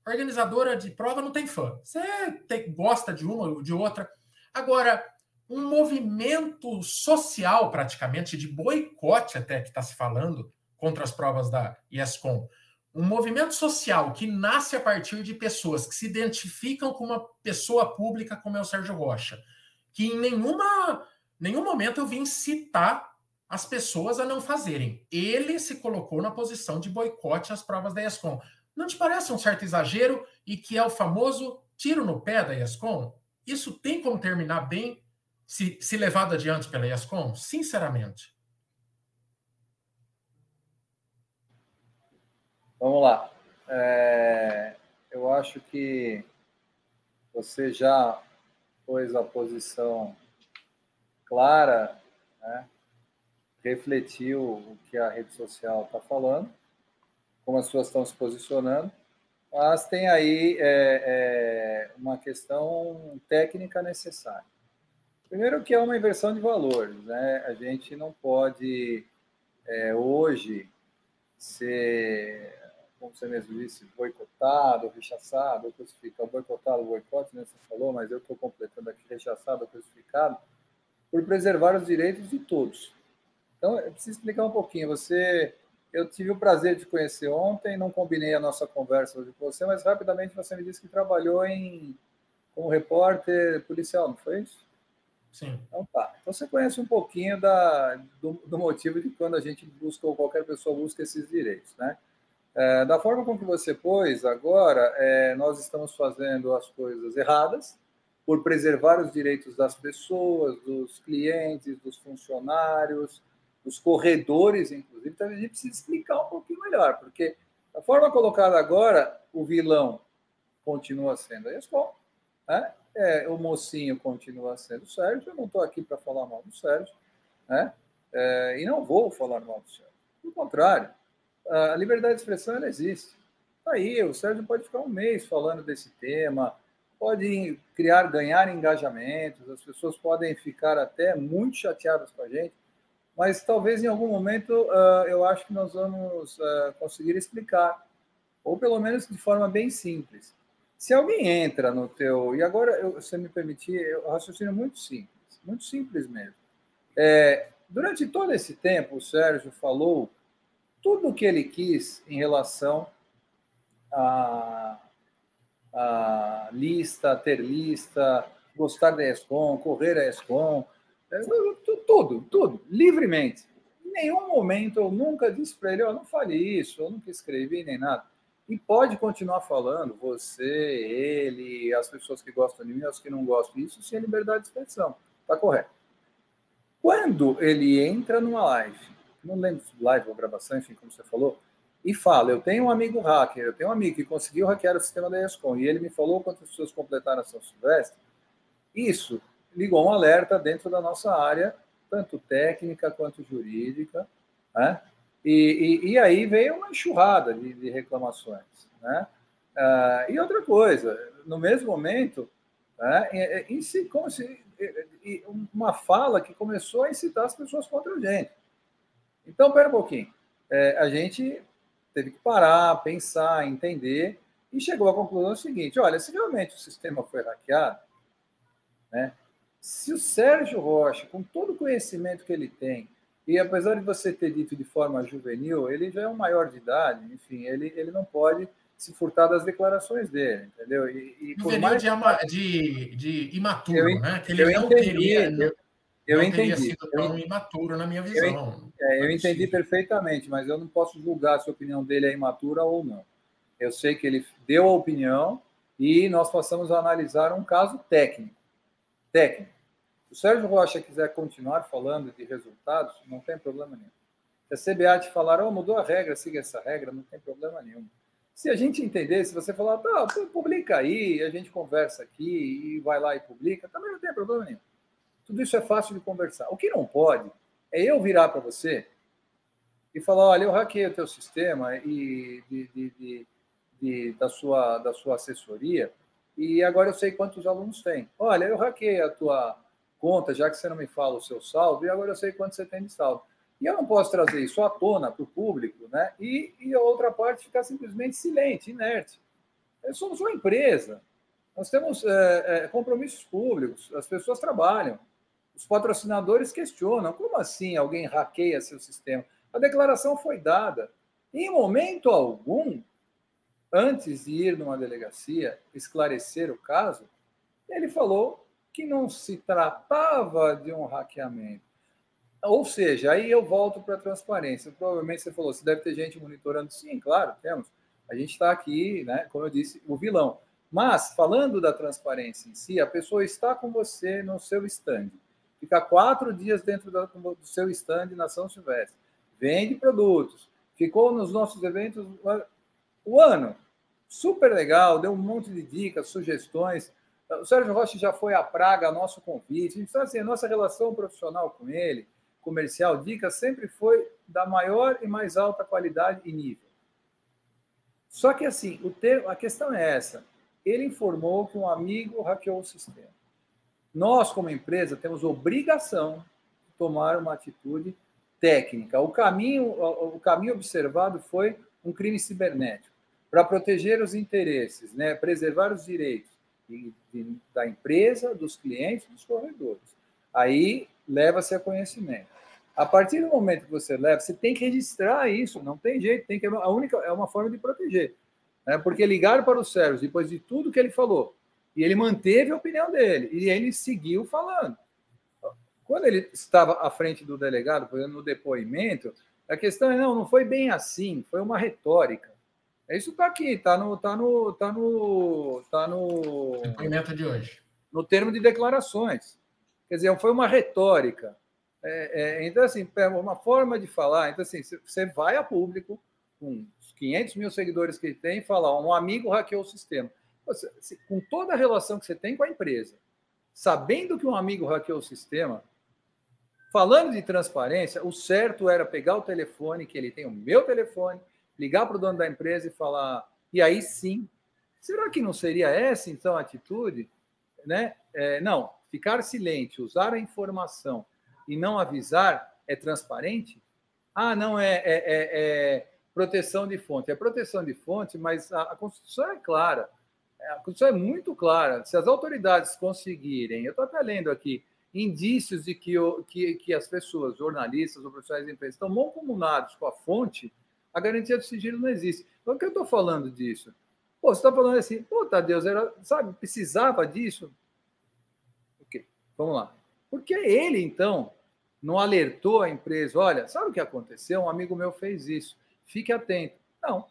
Organizadora de prova não tem fã. Você tem, gosta de uma ou de outra. Agora, um movimento social, praticamente, de boicote até que está se falando contra as provas da ESCOM. Um movimento social que nasce a partir de pessoas que se identificam com uma pessoa pública como é o Sérgio Rocha, que em nenhuma, nenhum momento eu vim citar as pessoas a não fazerem. Ele se colocou na posição de boicote às provas da ESCOM. Não te parece um certo exagero e que é o famoso tiro no pé da ESCOM? Isso tem como terminar bem se, se levado adiante pela ESCOM? Sinceramente. Vamos lá. É, eu acho que você já pôs a posição clara, né? Refletiu o que a rede social está falando, como as pessoas estão se posicionando, mas tem aí é, é, uma questão técnica necessária. Primeiro que é uma inversão de valores, né? A gente não pode é, hoje ser como você mesmo disse, boicotado, rechaçado, crucificado, boicotado, boicote, né, você falou, mas eu estou completando aqui, rechaçado, crucificado, por preservar os direitos de todos. Então, eu preciso explicar um pouquinho. Você, eu tive o prazer de conhecer ontem, não combinei a nossa conversa hoje com você, mas rapidamente você me disse que trabalhou em como repórter policial, não foi isso? Sim. Então tá. Então você conhece um pouquinho da, do, do motivo de quando a gente busca ou qualquer pessoa busca esses direitos, né? É, da forma como que você pôs agora, é, nós estamos fazendo as coisas erradas por preservar os direitos das pessoas, dos clientes, dos funcionários, dos corredores, inclusive. Então a gente precisa explicar um pouquinho melhor, porque a forma colocada agora, o vilão continua sendo a escola, né? É, o mocinho continua sendo o Sérgio. Eu não estou aqui para falar mal do Sérgio, né? É, e não vou falar mal do Sérgio. Pelo contrário, a liberdade de expressão ela existe. Tá aí, o Sérgio pode ficar um mês falando desse tema, pode criar, ganhar engajamentos, as pessoas podem ficar até muito chateadas com a gente, mas talvez em algum momento uh, eu acho que nós vamos uh, conseguir explicar, ou pelo menos de forma bem simples. Se alguém entra no teu. E agora, eu, você me permitir, eu raciocínio muito simples, muito simples mesmo. É, durante todo esse tempo, o Sérgio falou tudo o que ele quis em relação a, lista, ter lista, gostar da ESCOM, correr a ESCOM, tudo, tudo, livremente. Em nenhum momento eu nunca disse para ele, oh, não fale isso, eu nunca escrevi nem nada. E pode continuar falando, você, ele, as pessoas que gostam de mim, as que não gostam disso, sem liberdade de expressão. Está correto. Quando ele entra numa live, não lembro se live ou gravação, enfim, como você falou, e fala, eu tenho um amigo hacker, eu tenho um amigo que conseguiu hackear o sistema da ESCOM, e ele me falou quantas pessoas completaram a São Silvestre, isso ligou um alerta dentro da nossa área, tanto técnica quanto jurídica, né? E, e, e, aí veio uma enxurrada de, de reclamações. Né? Uh, e outra coisa, no mesmo momento, né, em, si, como se, uma fala que começou a incitar as pessoas contra a gente. Então, pera um pouquinho. É, a gente teve que parar, pensar, entender, e chegou à conclusão seguinte: olha, se realmente o sistema foi hackeado, né, se o Sérgio Rocha, com todo o conhecimento que ele tem, e apesar de você ter dito de forma juvenil, ele já é um maior de idade, enfim, ele, ele não pode se furtar das declarações dele, entendeu? E, e juvenil mais... de, ama, de, de imaturo, eu, né? Que ele eu não entendi, teria, eu, eu não entendi. sido tão imaturo na minha visão. Eu, é, eu entendi perfeitamente, mas eu não posso julgar se a opinião dele é imatura ou não. Eu sei que ele deu a opinião e nós passamos a analisar um caso técnico. Técnico. Se o Sérgio Rocha quiser continuar falando de resultados, não tem problema nenhum. Se a CBA te falar, oh, mudou a regra, siga essa regra, não tem problema nenhum. Se a gente entender, se você falar, tá, publica aí, a gente conversa aqui e vai lá e publica, também não tem problema nenhum. Tudo isso é fácil de conversar. O que não pode é eu virar para você e falar, olha, eu hackei o teu sistema e de, de, de, da, sua, da sua assessoria e agora eu sei quantos alunos tem. Olha, eu hackei a tua conta, já que você não me fala o seu saldo, e agora eu sei quanto você tem de saldo. E eu não posso trazer isso à tona para o público, né? E, e a outra parte ficar simplesmente silente, inerte. Nós somos uma empresa, nós temos é, é, compromissos públicos, as pessoas trabalham, os patrocinadores questionam: como assim alguém hackeia seu sistema? A declaração foi dada. Em momento algum, antes de ir numa delegacia esclarecer o caso, ele falou que não se tratava de um hackeamento. Ou seja, aí eu volto para a transparência. Provavelmente você falou, você deve ter gente monitorando. Sim, claro, temos. A gente está aqui, né, como eu disse, o vilão. Mas, falando da transparência em si, a pessoa está com você no seu stand. Fica quatro dias dentro do seu stand na São Silvestre. Vende produtos. Ficou nos nossos eventos o ano. Super legal, deu um monte de dicas, sugestões. O Sérgio Rocha já foi à Praga, nosso convite. Então, assim, a nossa relação profissional com ele, comercial, dica, sempre foi da maior e mais alta qualidade e nível. Só que, assim, o termo, a questão é essa. Ele informou que um amigo hackeou o sistema. Nós, como empresa, temos obrigação de tomar uma atitude técnica. O caminho, o caminho observado foi um crime cibernético, para proteger os interesses, né, preservar os direitos de, de, da empresa, dos clientes, dos corredores. Aí leva-se a conhecimento. A partir do momento que você leva, você tem que registrar isso, não tem jeito, tem que a única é uma forma de proteger, né? Porque ligaram para o Sérgio depois de tudo que ele falou e ele manteve a opinião dele e ele seguiu falando. Quando ele estava à frente do delegado, por exemplo, no depoimento, a questão é não, não foi bem assim, foi uma retórica. Isso está aqui, está no, tá no, tá no, tá no depoimento de hoje, no termo de declarações. Quer dizer, foi uma retórica. É, é, então, assim, é uma forma de falar. Então, assim, você vai a público, com os 500 mil seguidores que ele tem, e fala: um amigo hackeou o sistema. Você, com toda a relação que você tem com a empresa, sabendo que um amigo hackeou o sistema, falando de transparência, o certo era pegar o telefone, que ele tem o meu telefone, ligar para o dono da empresa e falar, e aí sim, será que não seria essa então a atitude? Né? É, não, ficar silente, usar a informação e não avisar é transparente? Ah, não, é, é, é, é proteção de fonte. É proteção de fonte, mas a, a Constituição é clara. A Constituição é muito clara. Se as autoridades conseguirem, eu estou até lendo aqui, indícios de que, que, que as pessoas, jornalistas ou profissionais de imprensa, estão mal comunados com a fonte, a garantia do sigilo não existe. Por que eu estou falando disso? Pô, você está falando assim, pô, Deus era, sabe, precisava disso? Ok, vamos lá. Porque ele, então, não alertou a empresa, olha, sabe o que aconteceu? Um amigo meu fez isso, fique atento. Não,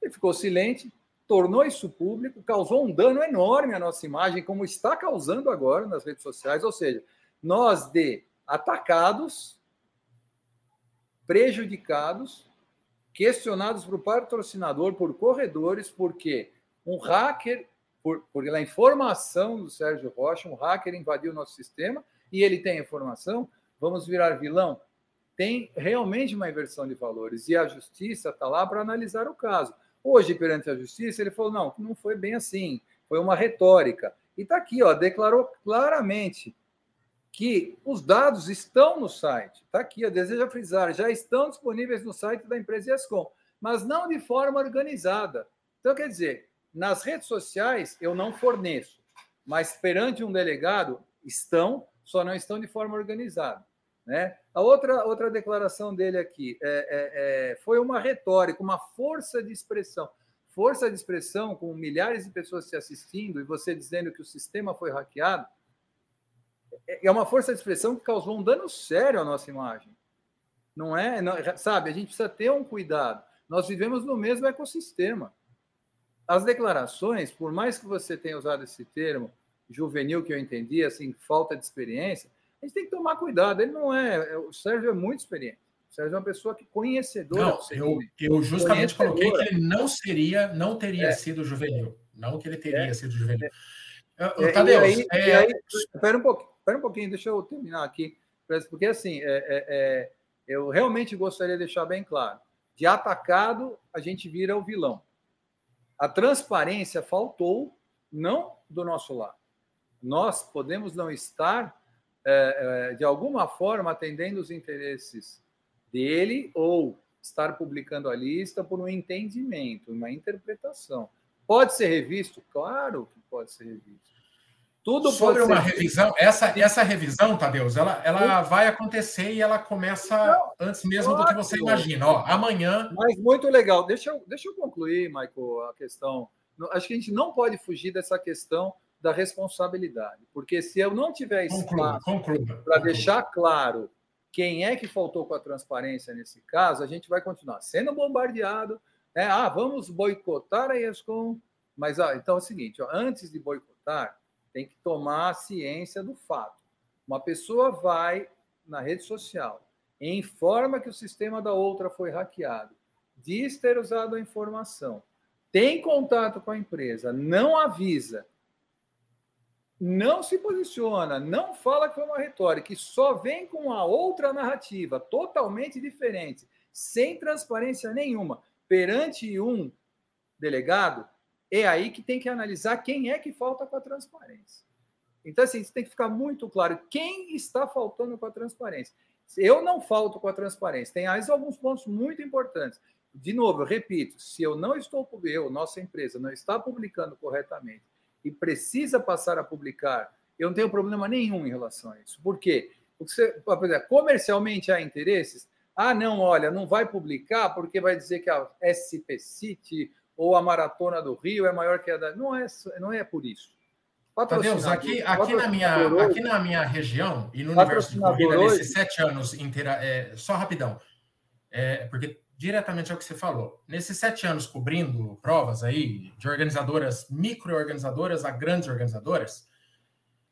ele ficou silente, tornou isso público, causou um dano enorme à nossa imagem, como está causando agora nas redes sociais, ou seja, nós de atacados, prejudicados, questionados por patrocinador, por corredores, porque um hacker, por, pela informação do Sérgio Rocha, um hacker invadiu o nosso sistema e ele tem informação, vamos virar vilão? Tem realmente uma inversão de valores e a justiça está lá para analisar o caso. Hoje, perante a justiça, ele falou: não, não foi bem assim, foi uma retórica. E está aqui, ó, declarou claramente que os dados estão no site. Está aqui, ó, deseja frisar, já estão disponíveis no site da empresa ESCOM, mas não de forma organizada. Então, quer dizer, nas redes sociais eu não forneço, mas perante um delegado estão, só não estão de forma organizada. Né? A outra, outra declaração dele aqui é, é, é, foi uma retórica, uma força de expressão. Força de expressão com milhares de pessoas te assistindo e você dizendo que o sistema foi hackeado, é, uma força de expressão que causou um dano sério à nossa imagem. Não é? Não, sabe, a gente precisa ter um cuidado. Nós vivemos no mesmo ecossistema. As declarações, por mais que você tenha usado esse termo juvenil que eu entendi, assim, falta de experiência, a gente tem que tomar cuidado. Ele não é. é o Sérgio é muito experiente. O Sérgio é uma pessoa que conhecedora. Não, eu, eu justamente coloquei que ele não seria, não teria é. sido juvenil. Não que ele teria é. sido juvenil. É. Tadeu, aí, é... aí, espera um pouquinho, espera um pouquinho, deixa eu terminar aqui. Porque assim, é, é, é, eu realmente gostaria de deixar bem claro: de atacado, a gente vira o vilão. A transparência faltou, não do nosso lado. Nós podemos não estar é, é, de alguma forma atendendo os interesses dele ou estar publicando a lista por um entendimento, uma interpretação. Pode ser revisto? Claro que pode ser revisto. Tudo Sobre uma revisão, essa, essa revisão, Tadeus, ela, ela vai acontecer e ela começa Não, antes mesmo ótimo. do que você imagina. Ó, amanhã. Mas muito legal. Deixa eu, deixa eu concluir, Michael, a questão. Acho que a gente não pode fugir dessa questão da responsabilidade. Porque se eu não tiver espaço para deixar claro quem é que faltou com a transparência nesse caso, a gente vai continuar sendo bombardeado. Né? Ah, vamos boicotar a ESCOM. Mas ah, então é o seguinte: ó, antes de boicotar, tem que tomar ciência do fato. Uma pessoa vai na rede social informa que o sistema da outra foi hackeado, diz ter usado a informação, tem contato com a empresa, não avisa não se posiciona, não fala que foi uma retórica, e só vem com a outra narrativa totalmente diferente, sem transparência nenhuma, perante um delegado, é aí que tem que analisar quem é que falta com a transparência. Então, assim, isso tem que ficar muito claro quem está faltando com a transparência. Eu não falto com a transparência. Tem mais alguns pontos muito importantes. de novo, eu repito, se eu não estou, eu, nossa empresa, não está publicando corretamente e precisa passar a publicar, eu não tenho problema nenhum em relação a isso. Por quê? Porque você, comercialmente há interesses. Ah, não, olha, não vai publicar porque vai dizer que a SP City ou a Maratona do Rio é maior que a da. Não é, não é por isso. Deus, aqui, aqui, na minha, aqui na minha região e no universo de corrida, nesses sete anos inteira, é, só rapidão, é, porque diretamente é o que você falou. Nesses sete anos cobrindo provas aí, de organizadoras, micro-organizadoras a grandes organizadoras,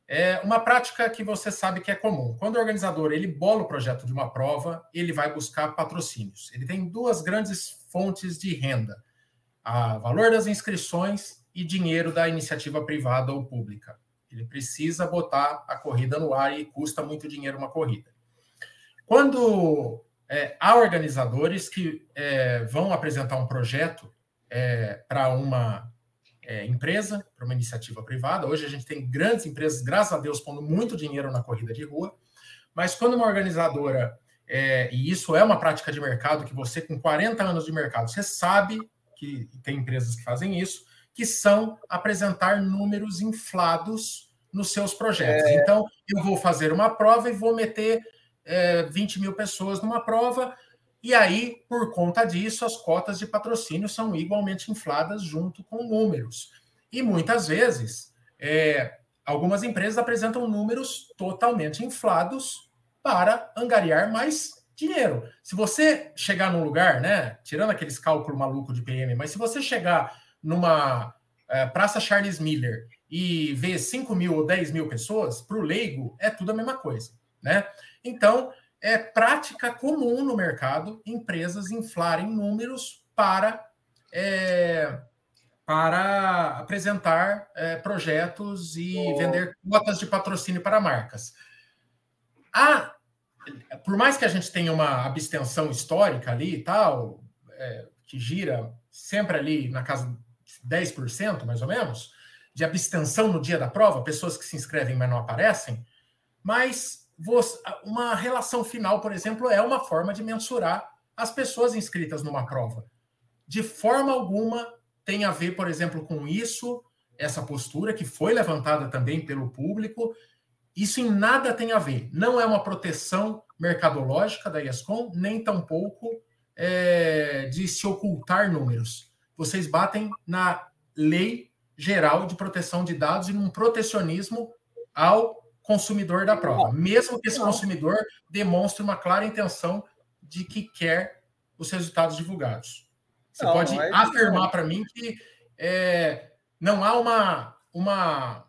é uma prática que você sabe que é comum. Quando o organizador ele bola o projeto de uma prova, ele vai buscar patrocínios. Ele tem duas grandes fontes de renda: a valor das inscrições e dinheiro da iniciativa privada ou pública. Ele precisa botar a corrida no ar e custa muito dinheiro uma corrida. Quando é, há organizadores que é, vão apresentar um projeto é, para uma é, empresa, para uma iniciativa privada. Hoje a gente tem grandes empresas, graças a Deus, pondo muito dinheiro na corrida de rua. Mas quando uma organizadora, é, e isso é uma prática de mercado, que você com 40 anos de mercado, você sabe que tem empresas que fazem isso, que são apresentar números inflados nos seus projetos. É... Então, eu vou fazer uma prova e vou meter é, 20 mil pessoas numa prova, e aí, por conta disso, as cotas de patrocínio são igualmente infladas junto com números. E muitas vezes, é, algumas empresas apresentam números totalmente inflados para angariar mais dinheiro. Se você chegar num lugar, né, tirando aqueles cálculos malucos de PM, mas se você chegar numa é, Praça Charles Miller e ver 5 mil ou 10 mil pessoas, para o leigo é tudo a mesma coisa, né? Então, é prática comum no mercado empresas inflarem números para, é, para apresentar é, projetos e oh. vender cotas de patrocínio para marcas. A, por mais que a gente tenha uma abstenção histórica ali e tal, é, que gira sempre ali na casa de 10%, mais ou menos, de abstenção no dia da prova, pessoas que se inscrevem, mas não aparecem, mas uma relação final, por exemplo, é uma forma de mensurar as pessoas inscritas numa prova. De forma alguma tem a ver, por exemplo, com isso, essa postura que foi levantada também pelo público. Isso em nada tem a ver. Não é uma proteção mercadológica da IASCOM, nem tampouco é, de se ocultar números. Vocês batem na lei geral de proteção de dados e num protecionismo ao consumidor da prova, mesmo que esse consumidor demonstre uma clara intenção de que quer os resultados divulgados. Você não, pode afirmar para mim que é, não há uma, uma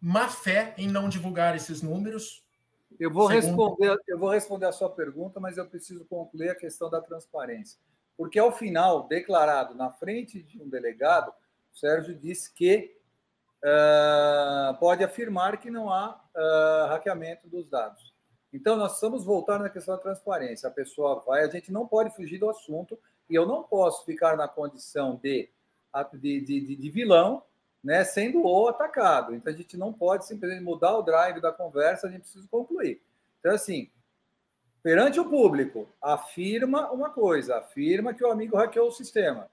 má fé em não divulgar esses números. Eu vou, segundo... responder, eu vou responder a sua pergunta, mas eu preciso concluir a questão da transparência. Porque, ao final, declarado na frente de um delegado, o Sérgio disse que uh, pode afirmar que não há uh, hackeamento dos dados. Então, nós precisamos voltar na questão da transparência. A pessoa vai, a gente não pode fugir do assunto, e eu não posso ficar na condição de, de, de, de vilão, né, sendo atacado. Então, a gente não pode simplesmente mudar o drive da conversa, a gente precisa concluir. Então, assim, perante o público, afirma uma coisa, afirma que o amigo hackeou o sistema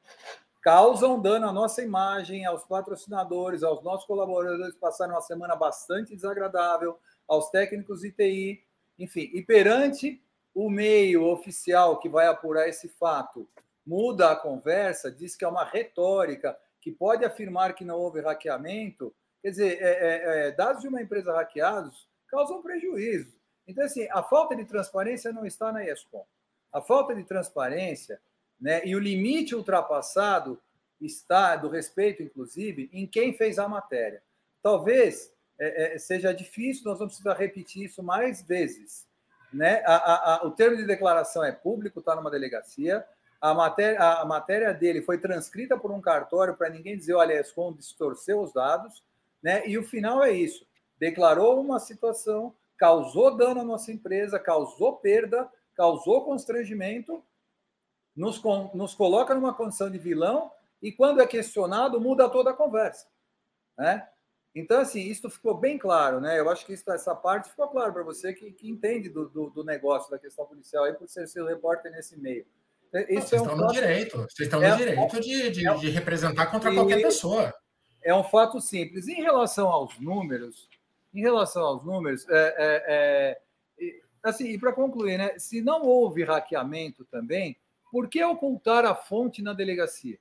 causam dano à nossa imagem, aos patrocinadores, aos nossos colaboradores passaram uma semana bastante desagradável, aos técnicos de TI, enfim, e perante o meio oficial que vai apurar esse fato, muda a conversa, diz que é uma retórica que pode afirmar que não houve hackeamento, quer dizer, é, é, é, dados de uma empresa hackeados causam prejuízo. Então, assim, a falta de transparência não está na ESCOM. A falta de transparência né? E o limite ultrapassado está, do respeito, inclusive, em quem fez a matéria. Talvez é, é, seja difícil, nós vamos precisar repetir isso mais vezes. Né? A, a, a, o termo de declaração é público, está numa delegacia. A matéria, a matéria dele foi transcrita por um cartório para ninguém dizer, olha, ESCOM distorceu os dados. Né? E o final é isso. Declarou uma situação, causou dano à nossa empresa, causou perda, causou constrangimento, nos, nos coloca numa condição de vilão e, quando é questionado, muda toda a conversa. Né? Então, assim, isso ficou bem claro, né? Eu acho que isso, essa parte ficou claro para você que, que entende do, do, do, negócio da questão policial aí, por ser seu repórter nesse meio. É, isso vocês é um estão no direito, vocês estão no é, direito de, de, é, de, representar contra qualquer pessoa. É um fato simples. Em relação aos números, em relação aos números, é, é assim, e para concluir, né, se não houve hackeamento também, por que ocultar a fonte na delegacia?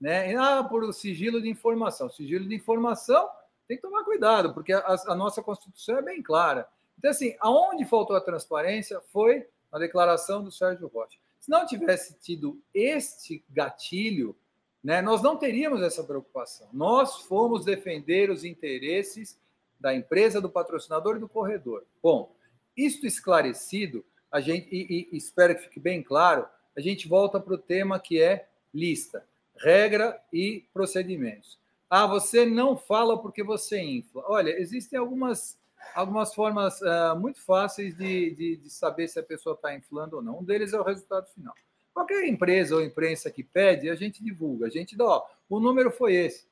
Né? Ah, por sigilo de informação. Sigilo de informação tem que tomar cuidado, porque a, a nossa Constituição é bem clara. Então, assim, aonde faltou a transparência foi na declaração do Sérgio Rocha. Se não tivesse tido este gatilho, né, nós não teríamos essa preocupação. Nós fomos defender os interesses da empresa, do patrocinador e do corredor. Bom, isto esclarecido, a gente e, e espero que fique bem claro, a gente volta para o tema que é lista, regra e procedimentos. Ah, você não fala porque você infla. Olha, existem algumas algumas formas uh, muito fáceis de, de, de, saber se a pessoa está inflando ou não. Um deles é o resultado final. Qualquer empresa ou imprensa que pede, a gente divulga, a gente dá, ó, o número foi esse.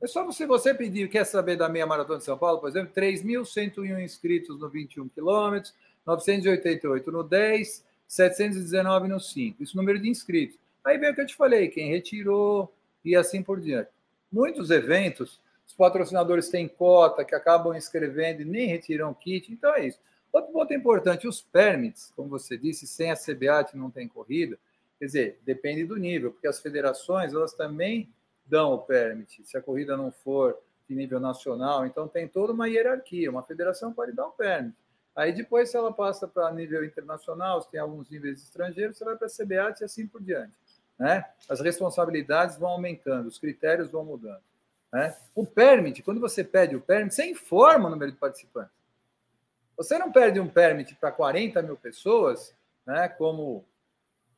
É só você, você pedir, quer saber da meia maratona de São Paulo, por exemplo, 3.101 inscritos no 21 quilômetros, 988 no 10, 719 no 5. Isso número de inscritos. Aí vem o que eu te falei, quem retirou e assim por diante. Muitos eventos os patrocinadores têm cota, que acabam escrevendo e nem retiram kit. Então é isso. Outro ponto importante, os permits, como você disse, sem a CBAT não tem corrida. Quer dizer, depende do nível, porque as federações elas também dão o permit. Se a corrida não for de nível nacional, então tem toda uma hierarquia. Uma federação pode dar o permit. Aí depois, se ela passa para nível internacional, se tem alguns níveis estrangeiros, você vai para a CBAT e assim por diante. Né? As responsabilidades vão aumentando, os critérios vão mudando. Né? O permit, quando você pede o permit, você informa o número de participantes. Você não perde um permit para 40 mil pessoas, né, como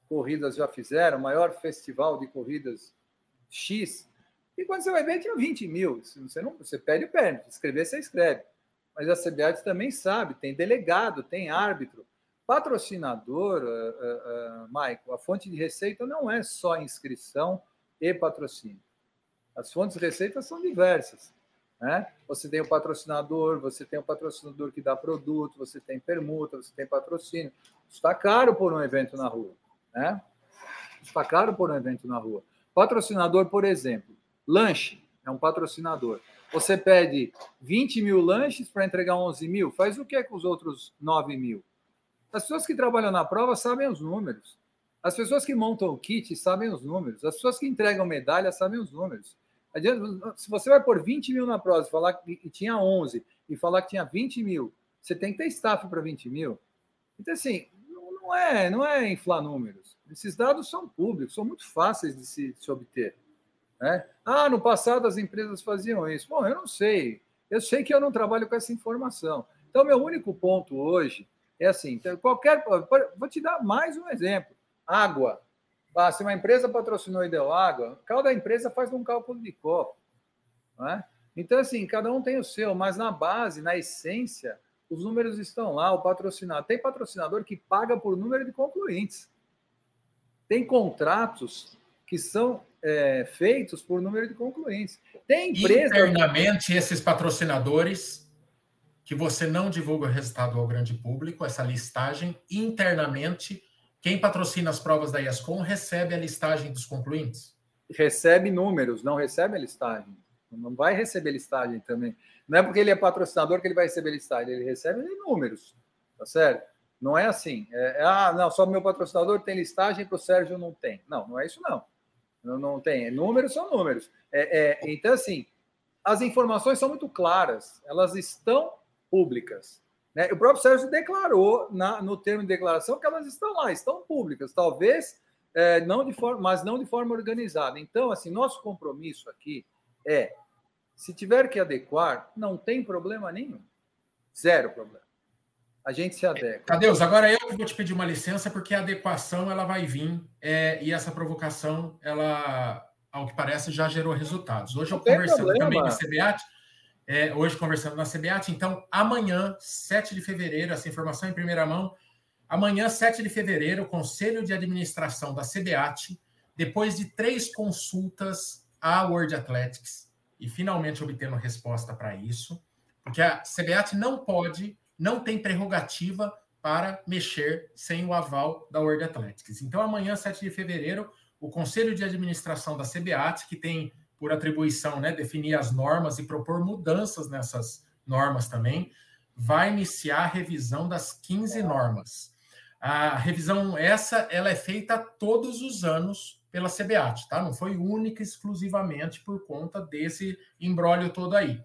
corridas já fizeram, maior festival de corridas X, e quando você vai ver, tinha 20 mil. Você, não, você pede o permit, escrever, você escreve. Mas a CBAT também sabe, tem delegado, tem árbitro. Patrocinador, uh, uh, uh, Michael, a fonte de receita não é só inscrição e patrocínio. As fontes de receita são diversas. Né? Você tem o patrocinador, você tem o patrocinador que dá produto, você tem permuta, você tem patrocínio. Está caro por um evento na rua. Né? Está caro por um evento na rua. Patrocinador, por exemplo, lanche é um patrocinador. Você pede 20 mil lanches para entregar 11 mil, faz o que com os outros 9 mil? As pessoas que trabalham na prova sabem os números. As pessoas que montam o kit sabem os números. As pessoas que entregam medalha sabem os números. Se você vai por 20 mil na prova e falar que tinha 11 e falar que tinha 20 mil, você tem que ter staff para 20 mil. Então, assim, não é, não é inflar números. Esses dados são públicos, são muito fáceis de se, de se obter. Né? Ah, no passado as empresas faziam isso. Bom, eu não sei. Eu sei que eu não trabalho com essa informação. Então, meu único ponto hoje é assim: então, qualquer. Vou te dar mais um exemplo: água. Ah, se uma empresa patrocinou e deu água, cada empresa faz um cálculo de copo. Não é? Então, assim, cada um tem o seu, mas na base, na essência, os números estão lá, o patrocinador. Tem patrocinador que paga por número de concluintes. Tem contratos que são é, feitos por número de concluintes. Tem empresa. Internamente, esses patrocinadores, que você não divulga o resultado ao grande público, essa listagem, internamente quem patrocina as provas da IASCOM recebe a listagem dos concluintes? Recebe números, não recebe a listagem. Não vai receber listagem também. Não é porque ele é patrocinador que ele vai receber listagem, ele recebe números, tá certo? Não é assim. É, é ah, não, só meu patrocinador tem listagem para o Sérgio não tem. Não, não é isso não. Não, não tem. Números são números. É, é, então, assim, as informações são muito claras, elas estão públicas. Né? O próprio Sérgio declarou na, no termo de declaração que elas estão lá, estão públicas, talvez é, não de forma, mas não de forma organizada. Então, assim, nosso compromisso aqui é, se tiver que adequar, não tem problema nenhum, zero problema. A gente se adequa. Tadeus, agora eu vou te pedir uma licença porque a adequação ela vai vir é, e essa provocação, ela, ao que parece, já gerou resultados. Hoje eu conversando também no CBAT é, hoje conversando na CBAT. Então, amanhã, 7 de fevereiro, essa informação em primeira mão. Amanhã, 7 de fevereiro, o Conselho de Administração da CBAT, depois de três consultas à World Athletics, e finalmente obtendo resposta para isso, porque a CBAT não pode, não tem prerrogativa para mexer sem o aval da World Athletics. Então, amanhã, 7 de fevereiro, o Conselho de Administração da CBAT, que tem por atribuição né, definir as normas e propor mudanças nessas normas também, vai iniciar a revisão das 15 normas. A revisão essa ela é feita todos os anos pela CBAT, tá? Não foi única exclusivamente por conta desse embrólio todo aí.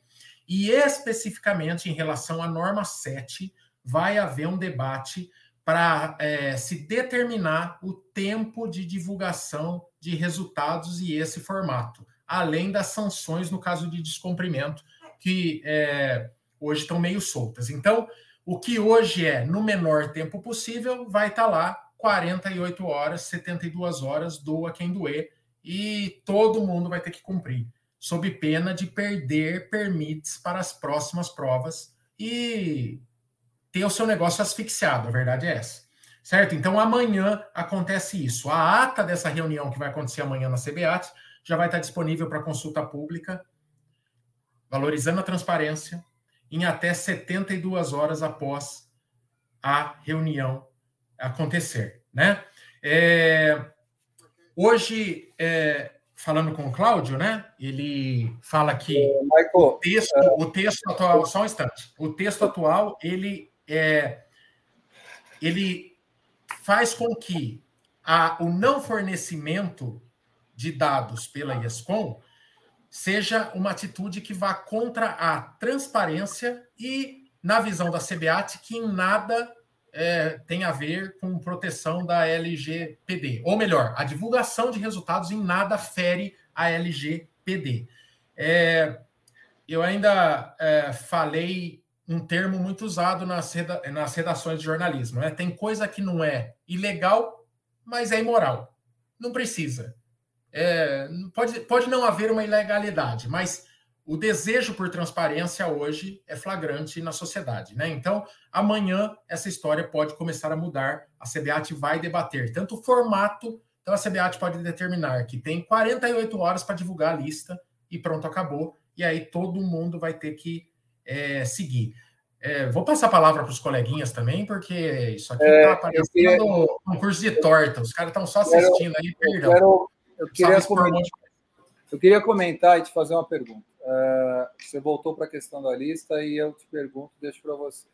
E especificamente em relação à norma 7, vai haver um debate para é, se determinar o tempo de divulgação de resultados e esse formato, além das sanções no caso de descumprimento, que é, hoje estão meio soltas. Então, o que hoje é no menor tempo possível vai estar tá lá 48 horas, 72 horas, doa quem doer, e todo mundo vai ter que cumprir, sob pena de perder permits para as próximas provas e ter o seu negócio asfixiado, a verdade é essa. Certo? Então amanhã acontece isso. A ata dessa reunião que vai acontecer amanhã na CBAT já vai estar disponível para consulta pública, valorizando a transparência, em até 72 horas após a reunião acontecer, né? É, hoje, é, falando com o Cláudio, né? Ele fala que Michael, o texto, é... o texto atual, só um instante, o texto atual ele é, ele faz com que a, o não fornecimento de dados pela IESCOM seja uma atitude que vá contra a transparência e, na visão da CBAT, que em nada é, tem a ver com proteção da LGPD. Ou melhor, a divulgação de resultados em nada fere a LGPD. É, eu ainda é, falei um termo muito usado nas, reda nas redações de jornalismo. Né? Tem coisa que não é ilegal, mas é imoral. Não precisa. É, pode, pode não haver uma ilegalidade, mas o desejo por transparência hoje é flagrante na sociedade. Né? Então, amanhã, essa história pode começar a mudar. A CBAT vai debater tanto o formato, então a CBAT pode determinar que tem 48 horas para divulgar a lista e pronto, acabou. E aí todo mundo vai ter que é, seguir. É, vou passar a palavra para os coleguinhas também, porque isso aqui está é, parecendo queria... um curso de torta. Os caras estão só assistindo aí, perdão. Eu, quero, eu, queria comentar, eu queria comentar e te fazer uma pergunta. Uh, você voltou para a questão da lista e eu te pergunto, deixo para você.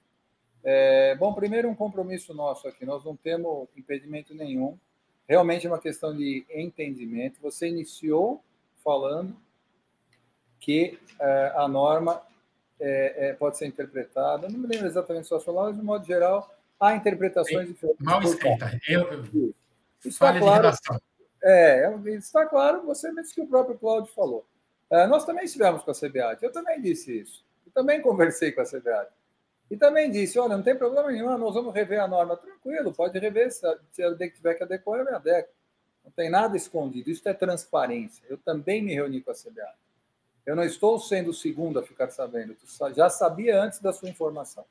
É, bom, primeiro um compromisso nosso aqui, nós não temos impedimento nenhum. Realmente é uma questão de entendimento. Você iniciou falando que uh, a norma é, é, pode ser interpretada. Não me lembro exatamente suas palavras, de modo geral, há interpretações diferentes. Mal escrita. Eu, eu, está claro. É, está claro, você mesmo que o próprio Cláudio falou. É, nós também estivemos com a CBAT, eu também disse isso. Eu também conversei com a CBAT. E também disse: olha, não tem problema nenhum, nós vamos rever a norma. Tranquilo, pode rever, se a DEC tiver que adequar, eu me adequo. Não tem nada escondido, isso é transparência. Eu também me reuni com a CBAT. Eu não estou sendo o segundo a ficar sabendo, tu já sabia antes da sua informação.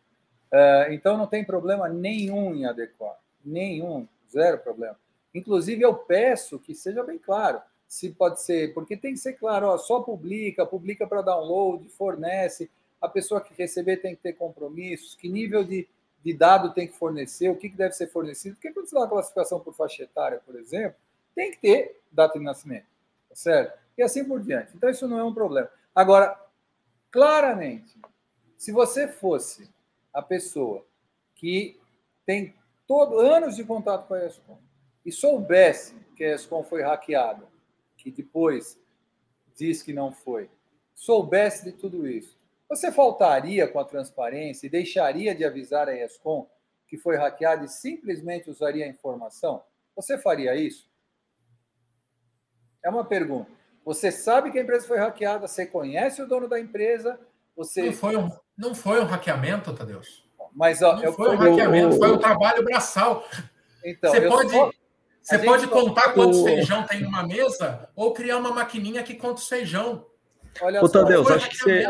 É, então não tem problema nenhum em adequar, nenhum, zero problema. Inclusive eu peço que seja bem claro, se pode ser, porque tem que ser claro, ó, só publica, publica para download, fornece, a pessoa que receber tem que ter compromissos, que nível de, de dado tem que fornecer, o que, que deve ser fornecido, porque quando você dá uma classificação por faixa etária, por exemplo, tem que ter data de nascimento, tá certo? e assim por diante. Então, isso não é um problema. Agora, claramente, se você fosse a pessoa que tem todo, anos de contato com a ESCOM e soubesse que a ESCOM foi hackeada, que depois diz que não foi, soubesse de tudo isso, você faltaria com a transparência e deixaria de avisar a ESCOM que foi hackeada e simplesmente usaria a informação? Você faria isso? É uma pergunta. Você sabe que a empresa foi hackeada, você conhece o dono da empresa, você. Não foi um, não foi um hackeamento, Tadeus. Mas ó, não eu, foi um hackeamento, eu, foi um trabalho braçal. Então, você pode, só, você pode contar quantos feijão tem numa mesa ou criar uma maquininha que conta os feijão. Olha Ô, Tadeus, acho que você.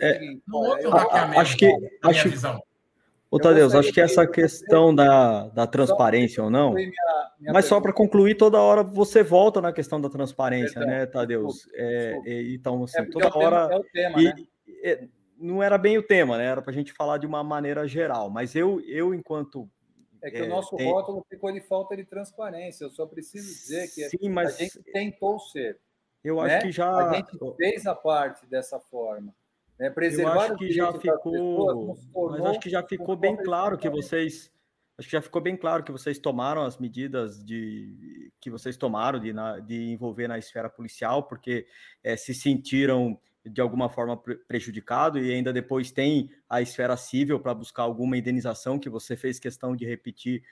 É, não houve um hackeamento. Acho que. Acho, visão. Ô, Tadeus, acho que essa questão da, da transparência ou não. Minha, minha mas só para concluir, toda hora você volta na questão da transparência, né, Tadeus? É, então, assim, é toda é hora. é o tema, e, né? e, não era bem o tema, né? Era para a gente falar de uma maneira geral. Mas eu, eu enquanto é que é, o nosso tem... rótulo ficou de falta de transparência. Eu só preciso dizer que Sim, mas... a gente tentou ser. Eu acho né? que já. A gente fez a parte dessa forma. Né? Preservar eu acho que já ficou. Pessoas, mas acho que já ficou bem claro que vocês. Acho que já ficou bem claro que vocês tomaram as medidas de que vocês tomaram de, na, de envolver na esfera policial, porque é, se sentiram de alguma forma prejudicado e ainda depois tem a esfera civil para buscar alguma indenização que você fez questão de repetir,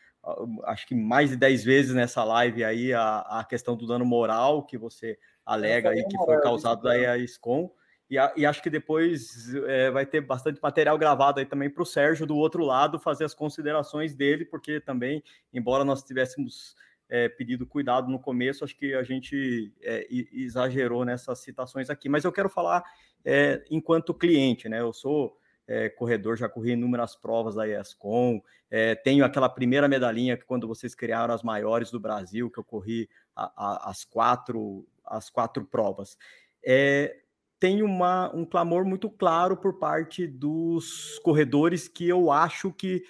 acho que mais de 10 vezes nessa live aí a, a questão do dano moral que você alega aí que foi causado daí a SCOM. E, a, e, acho que depois é, vai ter bastante material gravado aí também para o Sérgio do outro lado fazer as considerações dele, porque também, embora nós tivéssemos é, pedido cuidado no começo, acho que a gente é, exagerou nessas citações aqui. Mas eu quero falar é, enquanto cliente, né? Eu sou é, corredor, já corri inúmeras provas da ESCOM, é, tenho aquela primeira medalhinha que quando vocês criaram as maiores do Brasil, que eu corri a, a, as quatro as quatro provas. É, tem uma, um clamor muito claro por parte dos corredores que eu acho que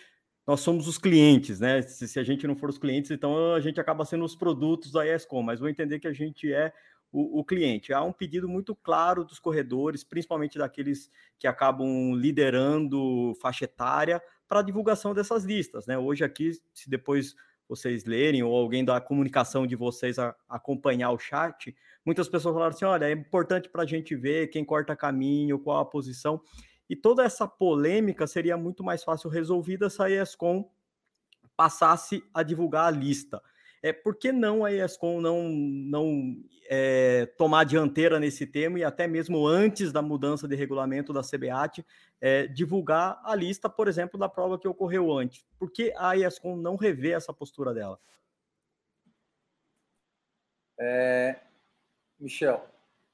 nós somos os clientes, né? Se, se, a gente não for os clientes, então a gente acaba sendo os produtos da ESCOM, mas vou entender que a gente é o, o, cliente. Há um pedido muito claro dos corredores, principalmente daqueles que acabam liderando faixa etária, para a divulgação dessas listas, né? Hoje aqui, se depois vocês lerem ou alguém da comunicação de vocês a, acompanhar o chat, muitas pessoas falaram assim: olha, é importante para a gente ver quem corta caminho, qual a posição. E toda essa polêmica seria muito mais fácil resolvida se a ESCOM passasse a divulgar a lista. É, por que não a ESCOM não, não é, tomar a dianteira nesse tema e até mesmo antes da mudança de regulamento da CBAT, é, divulgar a lista, por exemplo, da prova que ocorreu antes? Por que a ESCOM não revê essa postura dela? É, Michel,